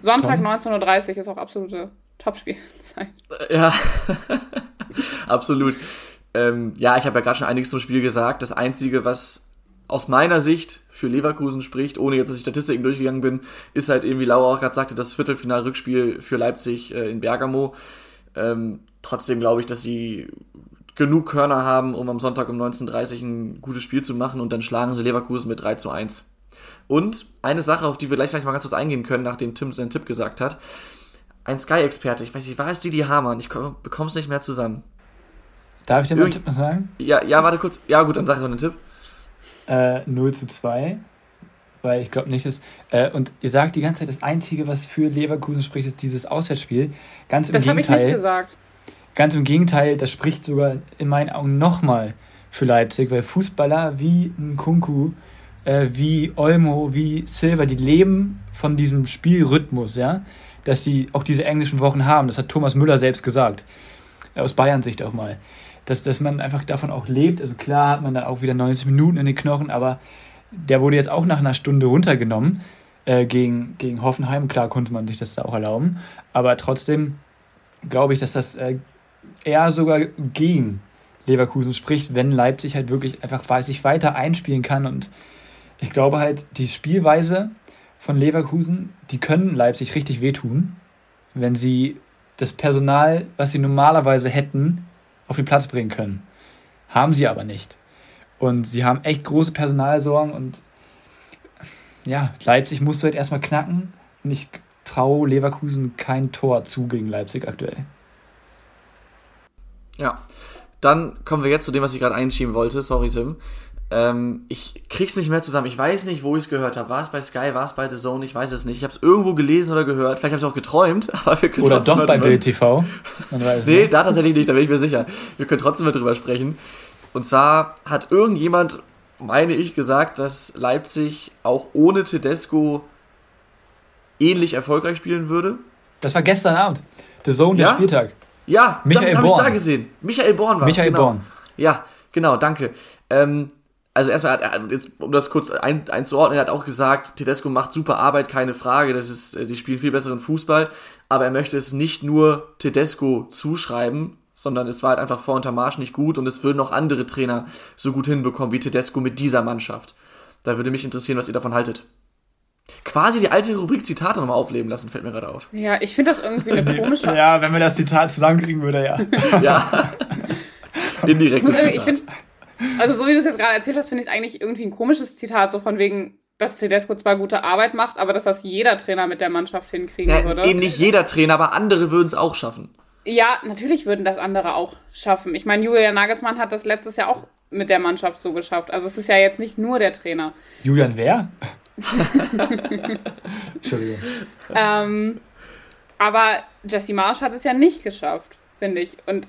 Sonntag 19.30 Uhr ist auch absolute Topspielzeit. Ja, absolut. Ähm, ja, ich habe ja gerade schon einiges zum Spiel gesagt. Das Einzige, was aus meiner Sicht für Leverkusen spricht, ohne jetzt, dass ich Statistiken durchgegangen bin, ist halt eben, wie Laura auch gerade sagte, das Viertelfinal-Rückspiel für Leipzig äh, in Bergamo. Ähm, trotzdem glaube ich, dass sie genug Körner haben, um am Sonntag um 19.30 Uhr ein gutes Spiel zu machen und dann schlagen sie Leverkusen mit 3 zu 1. Und eine Sache, auf die wir gleich vielleicht mal ganz kurz eingehen können, nachdem Tim seinen Tipp gesagt hat. Ein Sky-Experte, ich weiß nicht, war es Didi Hamann? Ich bekomme es nicht mehr zusammen. Darf ich dir mal einen Tipp noch sagen? Ja, ja, warte kurz. Ja, gut, dann sag ich so einen Tipp. Äh, 0 zu 2. Weil ich glaube nicht, dass. Äh, und ihr sagt die ganze Zeit, das Einzige, was für Leverkusen spricht, ist dieses Auswärtsspiel. Ganz im das Gegenteil. Das habe ich nicht gesagt. Ganz im Gegenteil, das spricht sogar in meinen Augen nochmal für Leipzig, weil Fußballer wie Nkunku, äh, wie Olmo, wie Silva, die leben von diesem Spielrhythmus, ja, dass sie auch diese englischen Wochen haben. Das hat Thomas Müller selbst gesagt. Aus Bayern Sicht auch mal dass, dass man einfach davon auch lebt. Also klar hat man dann auch wieder 90 Minuten in den Knochen, aber der wurde jetzt auch nach einer Stunde runtergenommen äh, gegen, gegen Hoffenheim. Klar konnte man sich das da auch erlauben, aber trotzdem glaube ich, dass das äh, eher sogar gegen Leverkusen spricht, wenn Leipzig halt wirklich einfach sich weiter einspielen kann. Und ich glaube halt, die Spielweise von Leverkusen, die können Leipzig richtig wehtun, wenn sie das Personal, was sie normalerweise hätten, auf den Platz bringen können. Haben sie aber nicht. Und sie haben echt große Personalsorgen und ja, Leipzig musste halt erstmal knacken und ich traue Leverkusen kein Tor zu gegen Leipzig aktuell. Ja, dann kommen wir jetzt zu dem, was ich gerade einschieben wollte. Sorry, Tim. Ähm, ich krieg's nicht mehr zusammen. Ich weiß nicht, wo ich es gehört habe. War es bei Sky, war es bei The Zone? Ich weiß es nicht. Ich habe es irgendwo gelesen oder gehört. Vielleicht habe ich auch geträumt. Aber wir können oder doch bei Bild TV. nee, nicht. da tatsächlich nicht. Da bin ich mir sicher. Wir können trotzdem mal drüber sprechen. Und zwar hat irgendjemand, meine ich, gesagt, dass Leipzig auch ohne Tedesco ähnlich erfolgreich spielen würde. Das war gestern Abend. The Zone, ja? der Spieltag. Ja, Michael Born. ich da gesehen. Michael Born war Michael genau. Born. Ja, genau, danke. Ähm, also erstmal, jetzt, um das kurz ein, einzuordnen, er hat auch gesagt, Tedesco macht super Arbeit, keine Frage, das ist, äh, die spielen viel besseren Fußball, aber er möchte es nicht nur Tedesco zuschreiben, sondern es war halt einfach vor Untermarsch nicht gut und es würden auch andere Trainer so gut hinbekommen wie Tedesco mit dieser Mannschaft. Da würde mich interessieren, was ihr davon haltet. Quasi die alte Rubrik Zitate nochmal aufleben lassen, fällt mir gerade auf. Ja, ich finde das irgendwie eine komische. ja, wenn wir das Zitat zusammenkriegen würde, ja. ja. Indirektes Zitat. Ich find, also, so wie du es jetzt gerade erzählt hast, finde ich es eigentlich irgendwie ein komisches Zitat, so von wegen, dass Tedesco zwar gute Arbeit macht, aber dass das jeder Trainer mit der Mannschaft hinkriegen ja, würde. Eben nicht jeder Trainer, aber andere würden es auch schaffen. Ja, natürlich würden das andere auch schaffen. Ich meine, Julian Nagelsmann hat das letztes Jahr auch mit der Mannschaft so geschafft. Also es ist ja jetzt nicht nur der Trainer. Julian wer? Entschuldigung. Ähm, aber Jesse Marsch hat es ja nicht geschafft, finde ich. Und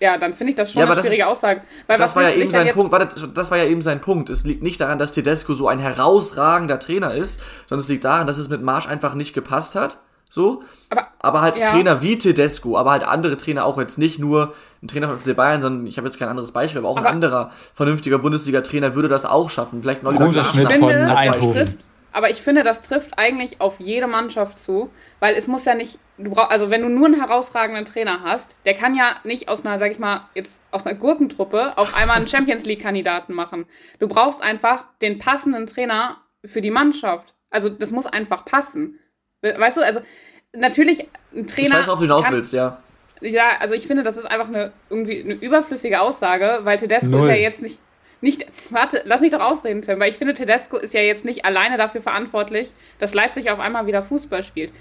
ja, dann finde ich das schon ja, eine schwierige ist, Aussage. Weil das war ja eben sein Punkt. Warte, das war ja eben sein Punkt. Es liegt nicht daran, dass Tedesco so ein herausragender Trainer ist, sondern es liegt daran, dass es mit Marsch einfach nicht gepasst hat. So. Aber, aber halt ja. Trainer wie Tedesco, aber halt andere Trainer auch jetzt nicht nur ein Trainer von FC Bayern, sondern ich habe jetzt kein anderes Beispiel, aber auch aber ein anderer vernünftiger Bundesliga-Trainer würde das auch schaffen. Vielleicht noch Oliver Glasner. Ich finde, aber ich finde, das trifft eigentlich auf jede Mannschaft zu, weil es muss ja nicht, du brauch, also wenn du nur einen herausragenden Trainer hast, der kann ja nicht aus einer, sag ich mal, jetzt aus einer Gurkentruppe auf einmal einen Champions League-Kandidaten machen. Du brauchst einfach den passenden Trainer für die Mannschaft. Also das muss einfach passen. Weißt du, also natürlich ein Trainer. Ich weiß, worauf du hinaus willst, ja. Ja, also ich finde, das ist einfach eine irgendwie eine überflüssige Aussage, weil Tedesco Null. ist ja jetzt nicht nicht, warte, lass mich doch ausreden, Tim, weil ich finde, Tedesco ist ja jetzt nicht alleine dafür verantwortlich, dass Leipzig auf einmal wieder Fußball spielt.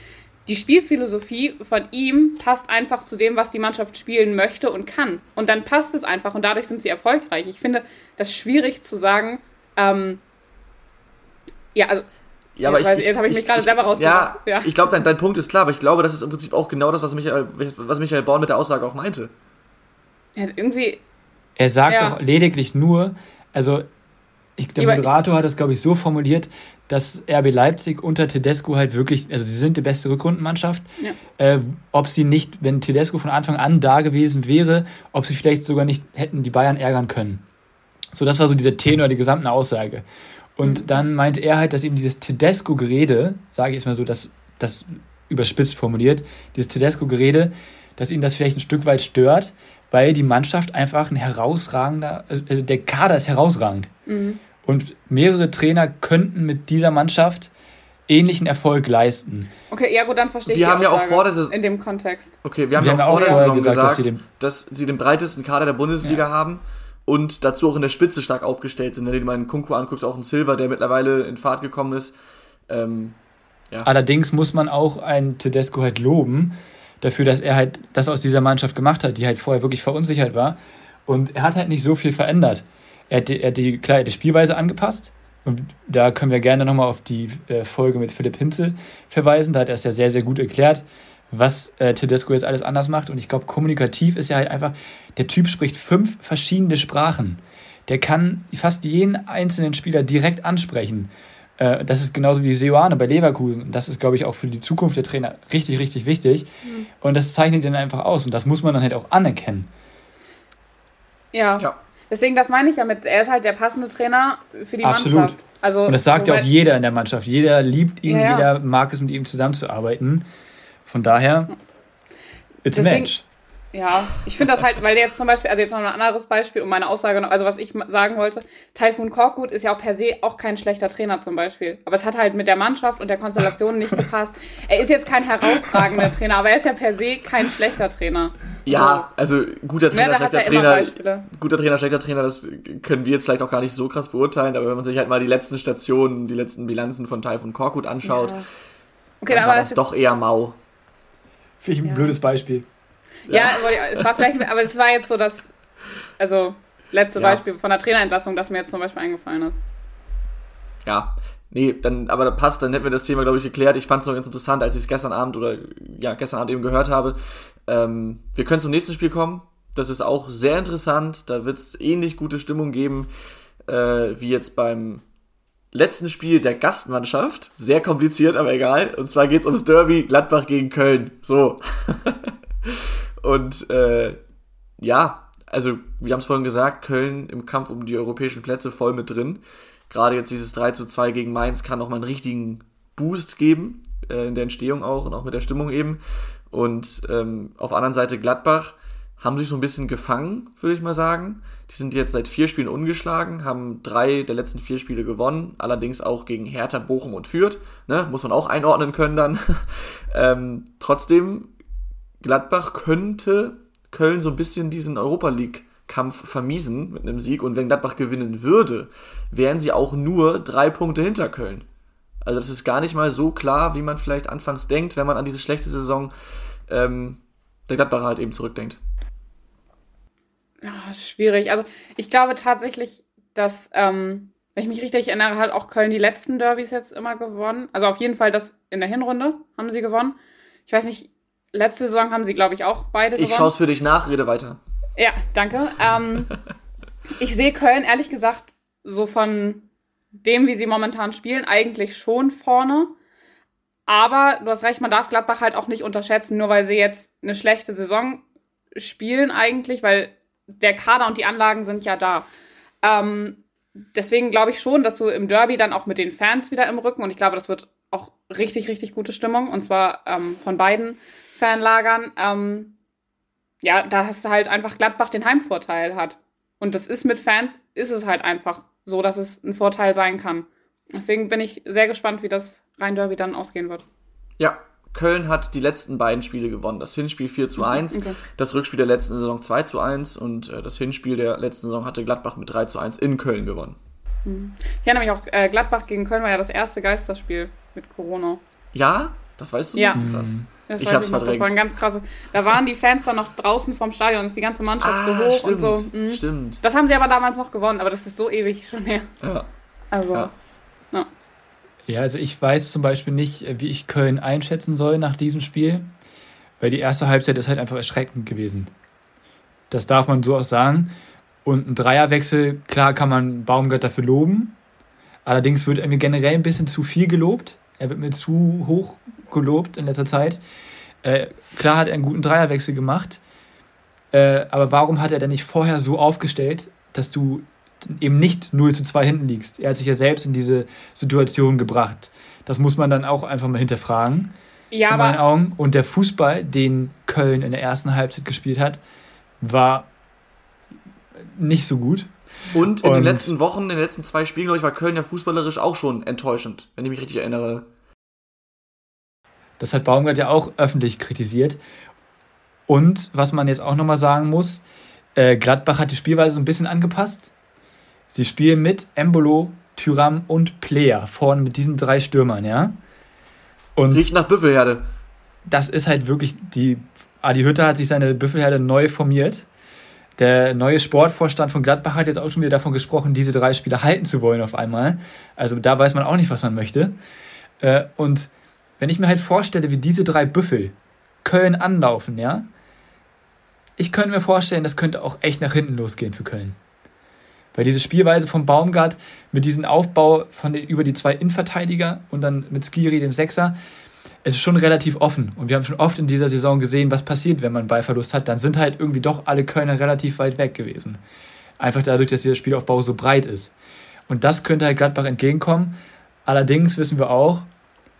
Die Spielphilosophie von ihm passt einfach zu dem, was die Mannschaft spielen möchte und kann. Und dann passt es einfach und dadurch sind sie erfolgreich. Ich finde das schwierig zu sagen, ähm, ja, also ja, jetzt, ich, jetzt habe ich mich gerade selber rausgebracht. Ja, ja. ich glaube, dein, dein Punkt ist klar, aber ich glaube, das ist im Prinzip auch genau das, was Michael, was Michael Born mit der Aussage auch meinte. Ja, irgendwie, er sagt ja. doch lediglich nur, also ich, der Moderator hat das, glaube ich, so formuliert, dass RB Leipzig unter Tedesco halt wirklich, also sie sind die beste Rückrundenmannschaft. Ja. Äh, ob sie nicht, wenn Tedesco von Anfang an da gewesen wäre, ob sie vielleicht sogar nicht hätten die Bayern ärgern können. So, das war so dieser Tenor der gesamten Aussage. Und mhm. dann meinte er halt, dass eben dieses Tedesco-Gerede, sage ich jetzt mal so, das, das überspitzt formuliert, dieses Tedesco-Gerede, dass ihn das vielleicht ein Stück weit stört, weil die Mannschaft einfach ein herausragender, also der Kader ist herausragend. Mhm. Und mehrere Trainer könnten mit dieser Mannschaft ähnlichen Erfolg leisten. Okay, ja gut, dann verstehe ich Wir haben ja auch vor der Saison in dem Kontext. Okay, wir haben wir ja auch vor der Saison gesagt, gesagt dass, sie dass, sie den breitesten Kader der Bundesliga ja. haben und dazu auch in der Spitze stark aufgestellt sind. Wenn du dir mal einen Kunku anguckst, auch einen Silver, der mittlerweile in Fahrt gekommen ist. Ähm, ja. Allerdings muss man auch einen Tedesco halt loben dafür, dass er halt das aus dieser Mannschaft gemacht hat, die halt vorher wirklich verunsichert war. Und er hat halt nicht so viel verändert. Er hat die, er hat die, klar, die Spielweise angepasst. Und da können wir gerne nochmal auf die äh, Folge mit Philipp Hinze verweisen. Da hat er es ja sehr, sehr gut erklärt, was äh, Tedesco jetzt alles anders macht. Und ich glaube, kommunikativ ist er halt einfach, der Typ spricht fünf verschiedene Sprachen. Der kann fast jeden einzelnen Spieler direkt ansprechen. Äh, das ist genauso wie Seoane bei Leverkusen. Und das ist, glaube ich, auch für die Zukunft der Trainer richtig, richtig wichtig. Mhm. Und das zeichnet ihn einfach aus. Und das muss man dann halt auch anerkennen. Ja. ja. Deswegen, das meine ich ja mit, er ist halt der passende Trainer für die Absolut. Mannschaft. Also, und das sagt ja auch jeder in der Mannschaft. Jeder liebt ihn, ja, ja. jeder mag es, mit ihm zusammenzuarbeiten. Von daher, it's Deswegen, a match. Ja, ich finde das halt, weil jetzt zum Beispiel, also jetzt noch ein anderes Beispiel, um meine Aussage noch, also was ich sagen wollte, Taifun Korkut ist ja auch per se auch kein schlechter Trainer zum Beispiel. Aber es hat halt mit der Mannschaft und der Konstellation nicht gepasst. Er ist jetzt kein herausragender Trainer, aber er ist ja per se kein schlechter Trainer. Ja, also guter Trainer, ja, schlechter Trainer, guter Trainer, schlechter Trainer, das können wir jetzt vielleicht auch gar nicht so krass beurteilen, aber wenn man sich halt mal die letzten Stationen, die letzten Bilanzen von Taifun Korkut anschaut, ja. okay, dann war das doch eher mau. Finde ich ein ja. blödes Beispiel. Ja, ja es war vielleicht, aber es war jetzt so das, also letzte ja. Beispiel von der Trainerentlassung, das mir jetzt zum Beispiel eingefallen ist. Ja, nee, dann, aber da passt, dann hätten wir das Thema, glaube ich, geklärt. Ich fand es noch ganz interessant, als ich es gestern Abend oder ja, gestern Abend eben gehört habe. Ähm, wir können zum nächsten Spiel kommen. Das ist auch sehr interessant. Da wird es ähnlich gute Stimmung geben, äh, wie jetzt beim letzten Spiel der Gastmannschaft. Sehr kompliziert, aber egal. Und zwar geht es ums Derby Gladbach gegen Köln. So. Und äh, ja, also wir haben es vorhin gesagt, Köln im Kampf um die europäischen Plätze voll mit drin. Gerade jetzt dieses 3 zu 2 gegen Mainz kann nochmal einen richtigen Boost geben, äh, in der Entstehung auch und auch mit der Stimmung eben. Und ähm, auf der anderen Seite Gladbach haben sich so ein bisschen gefangen, würde ich mal sagen. Die sind jetzt seit vier Spielen ungeschlagen, haben drei der letzten vier Spiele gewonnen, allerdings auch gegen Hertha, Bochum und Fürth. Ne? Muss man auch einordnen können dann. ähm, trotzdem Gladbach könnte Köln so ein bisschen diesen Europa League Kampf vermiesen mit einem Sieg und wenn Gladbach gewinnen würde, wären sie auch nur drei Punkte hinter Köln. Also das ist gar nicht mal so klar, wie man vielleicht anfangs denkt, wenn man an diese schlechte Saison ähm, der Gladbacher halt eben zurückdenkt. Ja, schwierig. Also ich glaube tatsächlich, dass, ähm, wenn ich mich richtig erinnere, hat auch Köln die letzten Derbys jetzt immer gewonnen. Also auf jeden Fall das in der Hinrunde haben sie gewonnen. Ich weiß nicht, letzte Saison haben sie, glaube ich, auch beide gewonnen. Ich schaue es für dich nach, rede weiter. Ja, danke. Ähm, ich sehe Köln, ehrlich gesagt, so von dem, wie sie momentan spielen, eigentlich schon vorne. Aber du hast recht, man darf Gladbach halt auch nicht unterschätzen, nur weil sie jetzt eine schlechte Saison spielen eigentlich, weil der Kader und die Anlagen sind ja da. Ähm, deswegen glaube ich schon, dass du im Derby dann auch mit den Fans wieder im Rücken und ich glaube, das wird auch richtig, richtig gute Stimmung und zwar ähm, von beiden Fanlagern, ähm, ja, da hast du halt einfach Gladbach den Heimvorteil hat. Und das ist mit Fans, ist es halt einfach so, dass es ein Vorteil sein kann. Deswegen bin ich sehr gespannt, wie das Rhein-Derby dann ausgehen wird. Ja, Köln hat die letzten beiden Spiele gewonnen. Das Hinspiel 4 zu 1, okay. das Rückspiel der letzten Saison 2 zu 1 und äh, das Hinspiel der letzten Saison hatte Gladbach mit 3 zu 1 in Köln gewonnen. Mhm. Ja, nämlich auch äh, Gladbach gegen Köln war ja das erste Geisterspiel mit Corona. Ja, das weißt du? Ja. Krass. Das ich hab's ich verdrängt. Das war ein ganz krasse. Da waren die Fans dann noch draußen vom Stadion, ist die ganze Mannschaft ah, so hoch stimmt, und so. Mhm. Stimmt. Das haben sie aber damals noch gewonnen, aber das ist so ewig schon her. Ja. Also. Ja. ja. Ja, also ich weiß zum Beispiel nicht, wie ich Köln einschätzen soll nach diesem Spiel, weil die erste Halbzeit ist halt einfach erschreckend gewesen. Das darf man so auch sagen. Und ein Dreierwechsel, klar kann man Baumgart dafür loben. Allerdings wird er mir generell ein bisschen zu viel gelobt. Er wird mir zu hoch gelobt in letzter Zeit. Äh, klar hat er einen guten Dreierwechsel gemacht, äh, aber warum hat er denn nicht vorher so aufgestellt, dass du eben nicht 0 zu 2 hinten liegst? Er hat sich ja selbst in diese Situation gebracht. Das muss man dann auch einfach mal hinterfragen. Ja, in meinen Augen. Und der Fußball, den Köln in der ersten Halbzeit gespielt hat, war nicht so gut. Und in und den letzten Wochen, in den letzten zwei Spielen, glaube ich, war Köln ja fußballerisch auch schon enttäuschend, wenn ich mich richtig erinnere. Das hat Baumgart ja auch öffentlich kritisiert. Und was man jetzt auch nochmal sagen muss, äh, Gladbach hat die Spielweise so ein bisschen angepasst. Sie spielen mit Embolo, Tyram und Player vorne mit diesen drei Stürmern, ja. Und Riecht nach Büffelherde. Das ist halt wirklich die. Adi Hütter hat sich seine Büffelherde neu formiert. Der neue Sportvorstand von Gladbach hat jetzt auch schon wieder davon gesprochen, diese drei Spieler halten zu wollen auf einmal. Also da weiß man auch nicht, was man möchte. Äh, und wenn ich mir halt vorstelle, wie diese drei Büffel Köln anlaufen, ja, ich könnte mir vorstellen, das könnte auch echt nach hinten losgehen für Köln. Weil diese Spielweise vom Baumgart mit diesem Aufbau von den, über die zwei Innenverteidiger und dann mit Skiri, dem Sechser, es ist schon relativ offen. Und wir haben schon oft in dieser Saison gesehen, was passiert, wenn man Ballverlust hat. Dann sind halt irgendwie doch alle Kölner relativ weit weg gewesen. Einfach dadurch, dass dieser Spielaufbau so breit ist. Und das könnte halt Gladbach entgegenkommen. Allerdings wissen wir auch,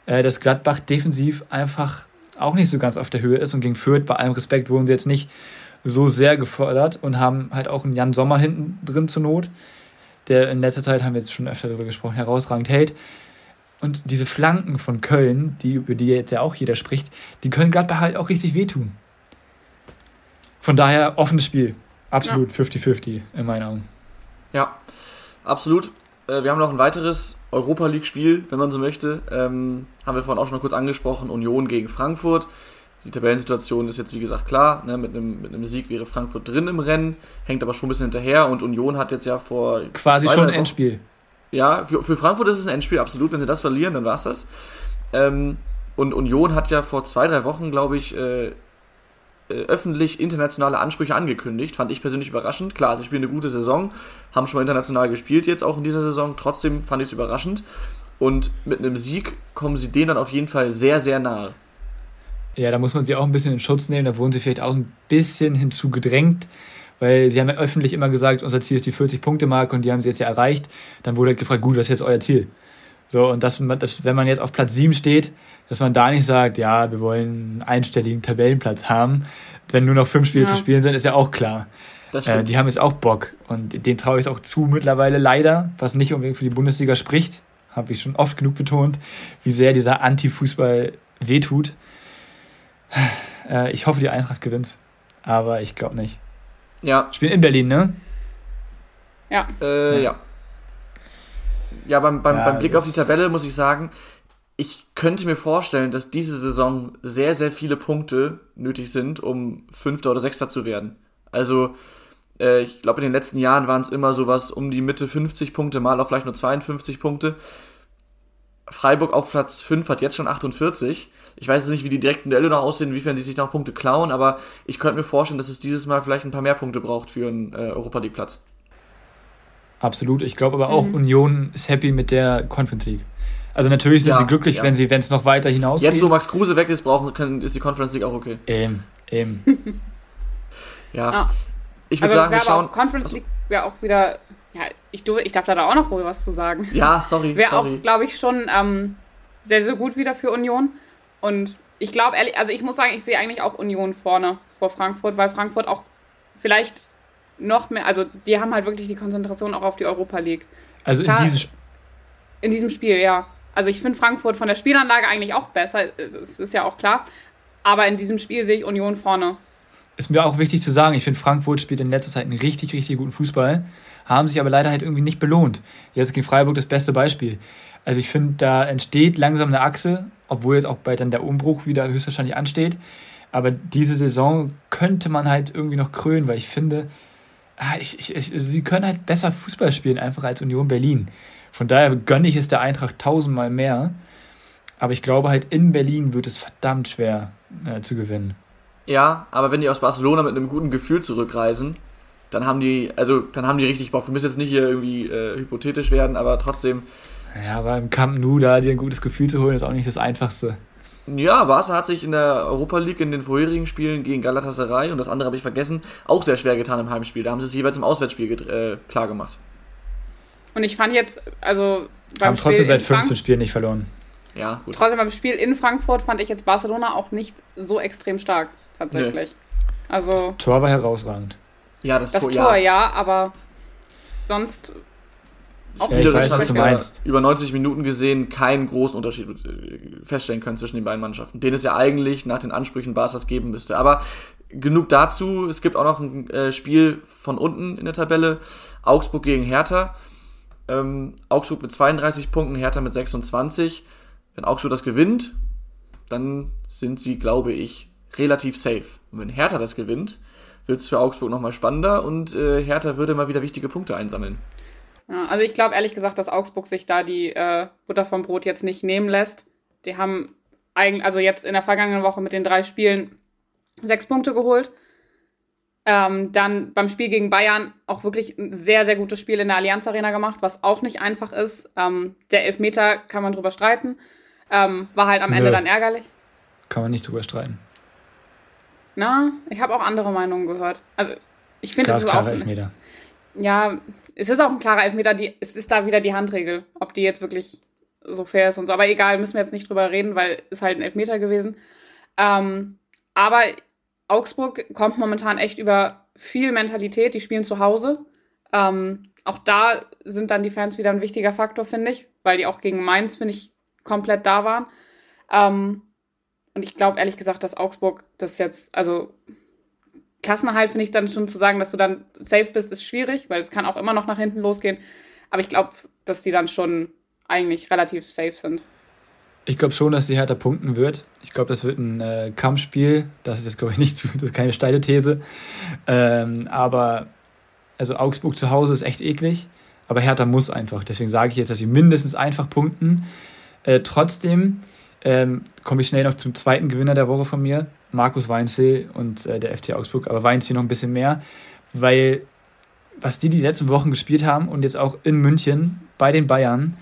äh, dass Gladbach defensiv einfach auch nicht so ganz auf der Höhe ist und gegen Fürth, bei allem Respekt, wurden sie jetzt nicht so sehr gefordert und haben halt auch einen Jan Sommer hinten drin zur Not, der in letzter Zeit, haben wir jetzt schon öfter darüber gesprochen, herausragend hält. Und diese Flanken von Köln, die, über die jetzt ja auch jeder spricht, die können Gladbach halt auch richtig wehtun. Von daher offenes Spiel. Absolut 50-50 ja. in meinen Augen. Ja, absolut. Äh, wir haben noch ein weiteres Europa League-Spiel, wenn man so möchte. Ähm, haben wir vorhin auch schon mal kurz angesprochen. Union gegen Frankfurt. Die Tabellensituation ist jetzt wie gesagt klar. Ne? Mit, einem, mit einem Sieg wäre Frankfurt drin im Rennen, hängt aber schon ein bisschen hinterher. Und Union hat jetzt ja vor. Quasi schon ein Endspiel. Ja, für, für Frankfurt ist es ein Endspiel, absolut. Wenn sie das verlieren, dann war es das. Ähm, und Union hat ja vor zwei, drei Wochen, glaube ich, äh, äh, öffentlich internationale Ansprüche angekündigt. Fand ich persönlich überraschend. Klar, sie spielen eine gute Saison, haben schon mal international gespielt jetzt auch in dieser Saison. Trotzdem fand ich es überraschend. Und mit einem Sieg kommen sie denen dann auf jeden Fall sehr, sehr nahe. Ja, da muss man sie auch ein bisschen in Schutz nehmen. Da wurden sie vielleicht auch ein bisschen hinzugedrängt weil sie haben ja öffentlich immer gesagt, unser Ziel ist die 40-Punkte-Marke und die haben sie jetzt ja erreicht. Dann wurde halt gefragt, gut, was ist jetzt euer Ziel? So, und das, das, wenn man jetzt auf Platz 7 steht, dass man da nicht sagt, ja, wir wollen einen einstelligen Tabellenplatz haben, wenn nur noch fünf Spiele ja. zu spielen sind, ist ja auch klar. Äh, die haben jetzt auch Bock und den traue ich es auch zu mittlerweile leider, was nicht unbedingt für die Bundesliga spricht, habe ich schon oft genug betont, wie sehr dieser Anti-Fußball wehtut. Äh, ich hoffe, die Eintracht gewinnt, aber ich glaube nicht. Ja. Spielen in Berlin, ne? Ja. Äh, ja. Ja, beim, beim, ja, beim Blick auf die Tabelle muss ich sagen, ich könnte mir vorstellen, dass diese Saison sehr, sehr viele Punkte nötig sind, um Fünfter oder Sechster zu werden. Also, äh, ich glaube, in den letzten Jahren waren es immer sowas um die Mitte 50 Punkte, mal auch vielleicht nur 52 Punkte. Freiburg auf Platz 5 hat jetzt schon 48. Ich weiß jetzt nicht, wie die direkten Duelle noch aussehen, inwiefern sie sich noch Punkte klauen, aber ich könnte mir vorstellen, dass es dieses Mal vielleicht ein paar mehr Punkte braucht für einen äh, Europa League Platz. Absolut. Ich glaube aber auch, mhm. Union ist happy mit der Conference League. Also natürlich sind ja, sie glücklich, ja. wenn sie, wenn es noch weiter hinausgeht. Jetzt, wo Max Kruse weg ist, brauchen, können, ist die Conference League auch okay. Eben, eben. ja. ja. Ich würde sagen, wir schauen. Conference League wäre auch wieder ja, ich, ich darf da auch noch wohl was zu sagen. Ja, sorry. Wäre auch, glaube ich, schon ähm, sehr, sehr gut wieder für Union. Und ich glaube, ehrlich, also ich muss sagen, ich sehe eigentlich auch Union vorne vor Frankfurt, weil Frankfurt auch vielleicht noch mehr, also die haben halt wirklich die Konzentration auch auf die Europa League. Also Klar, in diesem In diesem Spiel, ja. Also ich finde Frankfurt von der Spielanlage eigentlich auch besser, das ist ja auch klar. Aber in diesem Spiel sehe ich Union vorne. Ist mir auch wichtig zu sagen, ich finde Frankfurt spielt in letzter Zeit einen richtig, richtig guten Fußball haben sich aber leider halt irgendwie nicht belohnt. Jetzt gegen Freiburg das beste Beispiel. Also ich finde, da entsteht langsam eine Achse, obwohl jetzt auch bald dann der Umbruch wieder höchstwahrscheinlich ansteht. Aber diese Saison könnte man halt irgendwie noch krönen, weil ich finde, ah, ich, ich, ich, sie können halt besser Fußball spielen, einfach als Union Berlin. Von daher gönne ich es der Eintracht tausendmal mehr. Aber ich glaube halt, in Berlin wird es verdammt schwer äh, zu gewinnen. Ja, aber wenn die aus Barcelona mit einem guten Gefühl zurückreisen, dann haben die, also dann haben die richtig Bock. Wir müssen jetzt nicht hier irgendwie äh, hypothetisch werden, aber trotzdem. Ja, aber im Camp Nou da dir ein gutes Gefühl zu holen, ist auch nicht das Einfachste. Ja, Barca hat sich in der Europa League in den vorherigen Spielen gegen Galatasaray und das andere habe ich vergessen, auch sehr schwer getan im Heimspiel. Da haben sie es jeweils im Auswärtsspiel äh, klar gemacht. Und ich fand jetzt, also beim haben trotzdem seit 15 Frank Spielen nicht verloren. Ja, gut. Trotzdem beim Spiel in Frankfurt fand ich jetzt Barcelona auch nicht so extrem stark, tatsächlich. Nee. Also. Das Tor war herausragend. Ja, das, das Tor, Tor ja. ja, aber sonst auch ja, spielerisch was du über 90 Minuten gesehen keinen großen Unterschied äh, feststellen können zwischen den beiden Mannschaften, den es ja eigentlich nach den Ansprüchen Barca's geben müsste. Aber genug dazu. Es gibt auch noch ein äh, Spiel von unten in der Tabelle. Augsburg gegen Hertha. Ähm, Augsburg mit 32 Punkten, Hertha mit 26. Wenn Augsburg das gewinnt, dann sind sie, glaube ich, relativ safe. Und wenn Hertha das gewinnt, wird es für Augsburg nochmal spannender und äh, Hertha würde mal wieder wichtige Punkte einsammeln. Also ich glaube ehrlich gesagt, dass Augsburg sich da die äh, Butter vom Brot jetzt nicht nehmen lässt. Die haben eigentlich, also jetzt in der vergangenen Woche mit den drei Spielen sechs Punkte geholt. Ähm, dann beim Spiel gegen Bayern auch wirklich ein sehr, sehr gutes Spiel in der Allianz Arena gemacht, was auch nicht einfach ist. Ähm, der Elfmeter kann man drüber streiten. Ähm, war halt am Ende Nö. dann ärgerlich. Kann man nicht drüber streiten. Na, ich habe auch andere Meinungen gehört. Also, ich finde, es ist auch. Elfmeter. Ja, es ist auch ein klarer Elfmeter. Die, es ist da wieder die Handregel, ob die jetzt wirklich so fair ist und so. Aber egal, müssen wir jetzt nicht drüber reden, weil es halt ein Elfmeter gewesen. Ähm, aber Augsburg kommt momentan echt über viel Mentalität. Die spielen zu Hause. Ähm, auch da sind dann die Fans wieder ein wichtiger Faktor, finde ich, weil die auch gegen Mainz, finde ich, komplett da waren. Ähm, und ich glaube ehrlich gesagt, dass Augsburg das jetzt, also Klassenerhalt finde ich dann schon zu sagen, dass du dann safe bist, ist schwierig, weil es kann auch immer noch nach hinten losgehen. Aber ich glaube, dass die dann schon eigentlich relativ safe sind. Ich glaube schon, dass die Hertha punkten wird. Ich glaube, das wird ein äh, Kampfspiel. Das ist jetzt, glaube ich, nicht zu, das ist keine steile These. Ähm, aber also Augsburg zu Hause ist echt eklig. Aber Hertha muss einfach. Deswegen sage ich jetzt, dass sie mindestens einfach punkten. Äh, trotzdem ähm, komme ich schnell noch zum zweiten Gewinner der Woche von mir. Markus Weinzel und äh, der FT Augsburg. Aber Weinzel noch ein bisschen mehr. Weil was die die letzten Wochen gespielt haben und jetzt auch in München bei den Bayern,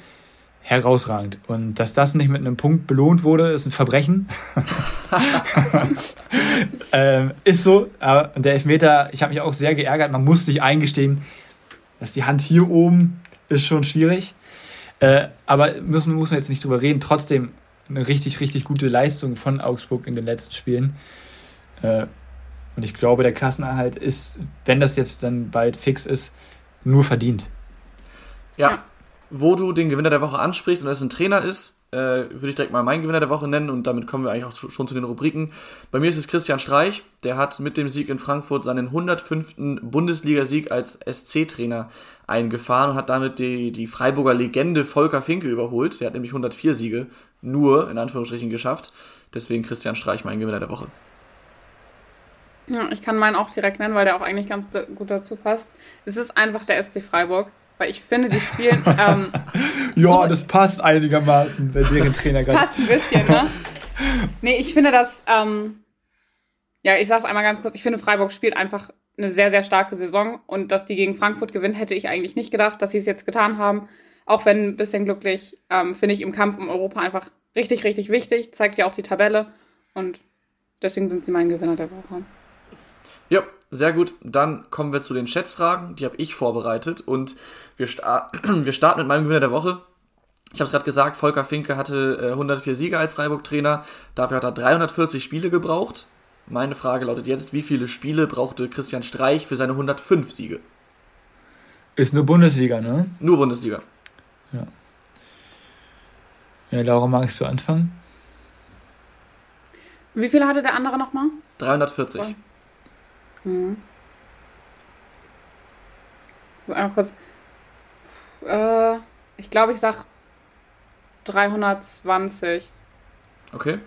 herausragend. Und dass das nicht mit einem Punkt belohnt wurde, ist ein Verbrechen. ähm, ist so. Aber der Elfmeter, ich habe mich auch sehr geärgert. Man muss sich eingestehen, dass die Hand hier oben ist schon schwierig. Äh, aber müssen, muss man jetzt nicht drüber reden. Trotzdem eine richtig, richtig gute Leistung von Augsburg in den letzten Spielen. Äh, und ich glaube, der Klassenerhalt ist, wenn das jetzt dann bald fix ist, nur verdient. Ja, wo du den Gewinner der Woche ansprichst und es ein Trainer ist, äh, würde ich direkt mal meinen Gewinner der Woche nennen und damit kommen wir eigentlich auch schon zu den Rubriken. Bei mir ist es Christian Streich, der hat mit dem Sieg in Frankfurt seinen 105. Bundesligasieg als SC-Trainer eingefahren und hat damit die, die Freiburger Legende Volker Finke überholt. Der hat nämlich 104 Siege nur, in Anführungsstrichen, geschafft. Deswegen Christian Streich mein Gewinner der Woche. Ja, ich kann meinen auch direkt nennen, weil der auch eigentlich ganz gut dazu passt. Es ist einfach der SC Freiburg weil ich finde, die spielen. Ähm, ja, so, das passt einigermaßen, wenn deren Trainer Das passt ein bisschen, ne? Nee, ich finde das. Ähm, ja, ich sag's einmal ganz kurz. Ich finde, Freiburg spielt einfach eine sehr, sehr starke Saison und dass die gegen Frankfurt gewinnen, hätte ich eigentlich nicht gedacht, dass sie es jetzt getan haben. Auch wenn ein bisschen glücklich, ähm, finde ich im Kampf um Europa einfach richtig, richtig wichtig. Zeigt ja auch die Tabelle und deswegen sind sie mein Gewinner der Woche. Ja, sehr gut, dann kommen wir zu den Schätzfragen. Die habe ich vorbereitet und wir, sta wir starten mit meinem Gewinner der Woche. Ich habe es gerade gesagt, Volker Finke hatte äh, 104 Siege als Freiburg-Trainer. Dafür hat er 340 Spiele gebraucht. Meine Frage lautet jetzt, wie viele Spiele brauchte Christian Streich für seine 105 Siege? Ist nur Bundesliga, ne? Nur Bundesliga. Ja. Ja, Laura, magst du anfangen? Wie viele hatte der andere nochmal? 340. Hm. Einmal kurz. Äh, ich glaube, ich sag 320. Okay.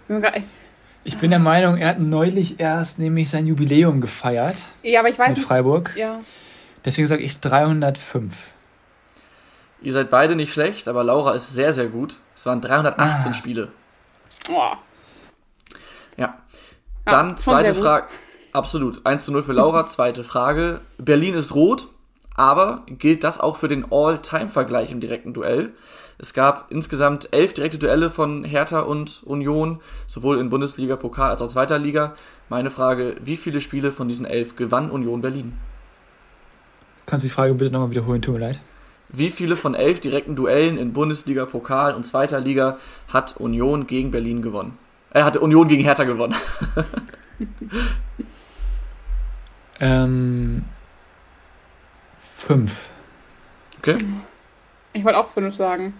Ich bin der Meinung, er hat neulich erst nämlich sein Jubiläum gefeiert. Ja, aber ich weiß mit nicht. Freiburg. Ja. Deswegen sage ich 305. Ihr seid beide nicht schlecht, aber Laura ist sehr, sehr gut. Es waren 318 ah. Spiele. Oh. Ja. Dann ja, zweite Frage. Absolut. 1 zu 0 für Laura. Zweite Frage. Berlin ist rot, aber gilt das auch für den All-Time-Vergleich im direkten Duell? Es gab insgesamt elf direkte Duelle von Hertha und Union, sowohl in Bundesliga, Pokal als auch zweiter Liga. Meine Frage, wie viele Spiele von diesen elf gewann Union Berlin? Kannst du die Frage bitte nochmal wiederholen, tut mir leid. Wie viele von elf direkten Duellen in Bundesliga, Pokal und zweiter Liga hat Union gegen Berlin gewonnen? Er äh, hatte Union gegen Hertha gewonnen. Ähm, Fünf. Okay. Ich wollte auch fünf sagen.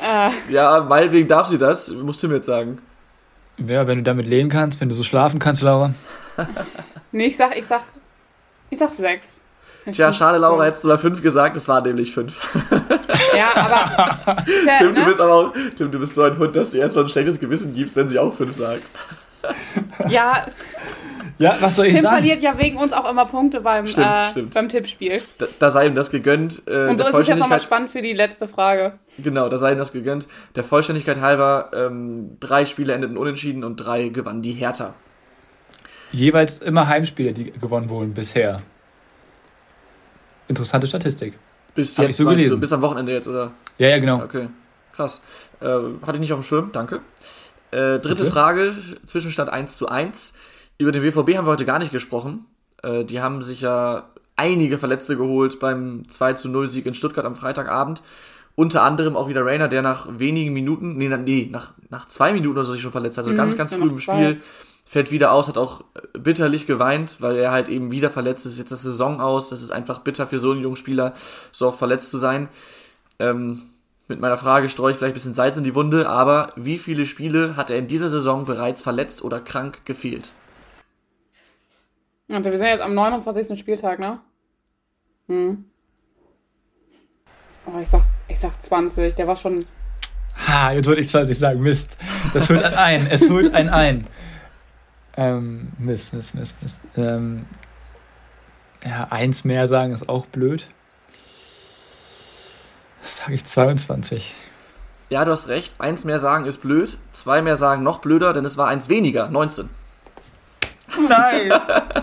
äh. Ja, meinetwegen darf sie das. Musst du mir jetzt sagen. Ja, wenn du damit leben kannst, wenn du so schlafen kannst, Laura. nee, ich sag, ich sag, ich sag sechs. Tja, schade, Laura, hättest du da fünf gesagt, es war nämlich fünf. Ja, aber. Tim, ne? du bist aber auch, Tim, du bist so ein Hund, dass du erstmal ein schlechtes Gewissen gibst, wenn sie auch fünf sagt. Ja. Ja, was soll ich Tim sagen? verliert ja wegen uns auch immer Punkte beim, stimmt, äh, stimmt. beim Tippspiel. Da, da, sei ihm das gegönnt. Äh, Und so ist es jetzt nochmal spannend für die letzte Frage. Genau, da sei ihm das gegönnt. Der Vollständigkeit halber, ähm, drei Spiele endeten unentschieden und drei gewannen die Hertha. Jeweils immer Heimspiele, die gewonnen wurden bisher. Interessante Statistik. Bis jetzt, so gelesen. Du, bis am Wochenende jetzt, oder? Ja, ja, genau. Okay, krass. Äh, hatte ich nicht auf dem Schirm, danke. Äh, dritte Bitte? Frage, Zwischenstand 1 zu 1. Über den BVB haben wir heute gar nicht gesprochen. Äh, die haben sich ja einige Verletzte geholt beim 2 zu 0 Sieg in Stuttgart am Freitagabend. Unter anderem auch wieder Rainer, der nach wenigen Minuten, nee, nee nach, nach zwei Minuten oder so sich schon verletzt hat. Also mhm, ganz, ganz früh im Spiel. Fällt wieder aus, hat auch bitterlich geweint, weil er halt eben wieder verletzt ist. Jetzt das Saison aus. Das ist einfach bitter für so einen jungen Spieler, so oft verletzt zu sein. Ähm, mit meiner Frage streue ich vielleicht ein bisschen Salz in die Wunde, aber wie viele Spiele hat er in dieser Saison bereits verletzt oder krank gefehlt? Und wir sind jetzt am 29. Spieltag, ne? Hm. Oh, ich sag, ich sag 20. Der war schon. Ha, jetzt würde ich 20 sagen. Mist. Das holt einen ein. Es holt einen ein. Ähm, Mist, Mist, Mist, Mist. Ähm, ja, eins mehr sagen ist auch blöd. Das sage ich 22. Ja, du hast recht. Eins mehr sagen ist blöd. Zwei mehr sagen noch blöder, denn es war eins weniger. 19. Nein!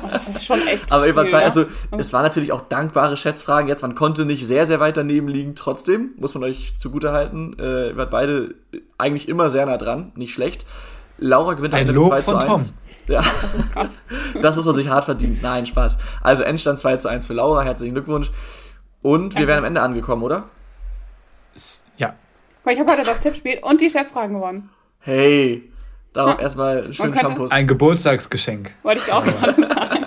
Das ist schon echt. Aber viel, also, ja? es waren natürlich auch dankbare Schätzfragen. Jetzt, man konnte nicht sehr, sehr weit daneben liegen. Trotzdem, muss man euch zugutehalten, äh, ihr wart beide eigentlich immer sehr nah dran. Nicht schlecht. Laura gewinnt am Ende 2 zu 1. Ja. Das ist krass. Das muss man sich hart verdienen. Nein, Spaß. Also Endstand 2 zu 1 für Laura. Herzlichen Glückwunsch. Und wir wären am Ende angekommen, oder? Ja. Ich habe heute das Tippspiel und die Schätzfragen gewonnen. Hey, darauf ja. erstmal einen schönen Shampoos. Ein Geburtstagsgeschenk. Wollte ich auch gerade sagen.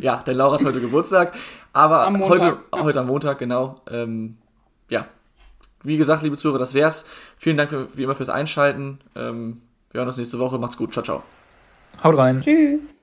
ja, denn Laura hat heute Geburtstag. Aber am heute, ja. heute am Montag, genau. Ähm, ja. Wie gesagt, liebe Zuhörer, das wär's. Vielen Dank für, wie immer fürs Einschalten. Ähm, wir hören uns nächste Woche. Macht's gut. Ciao, ciao. Haut rein. Tschüss.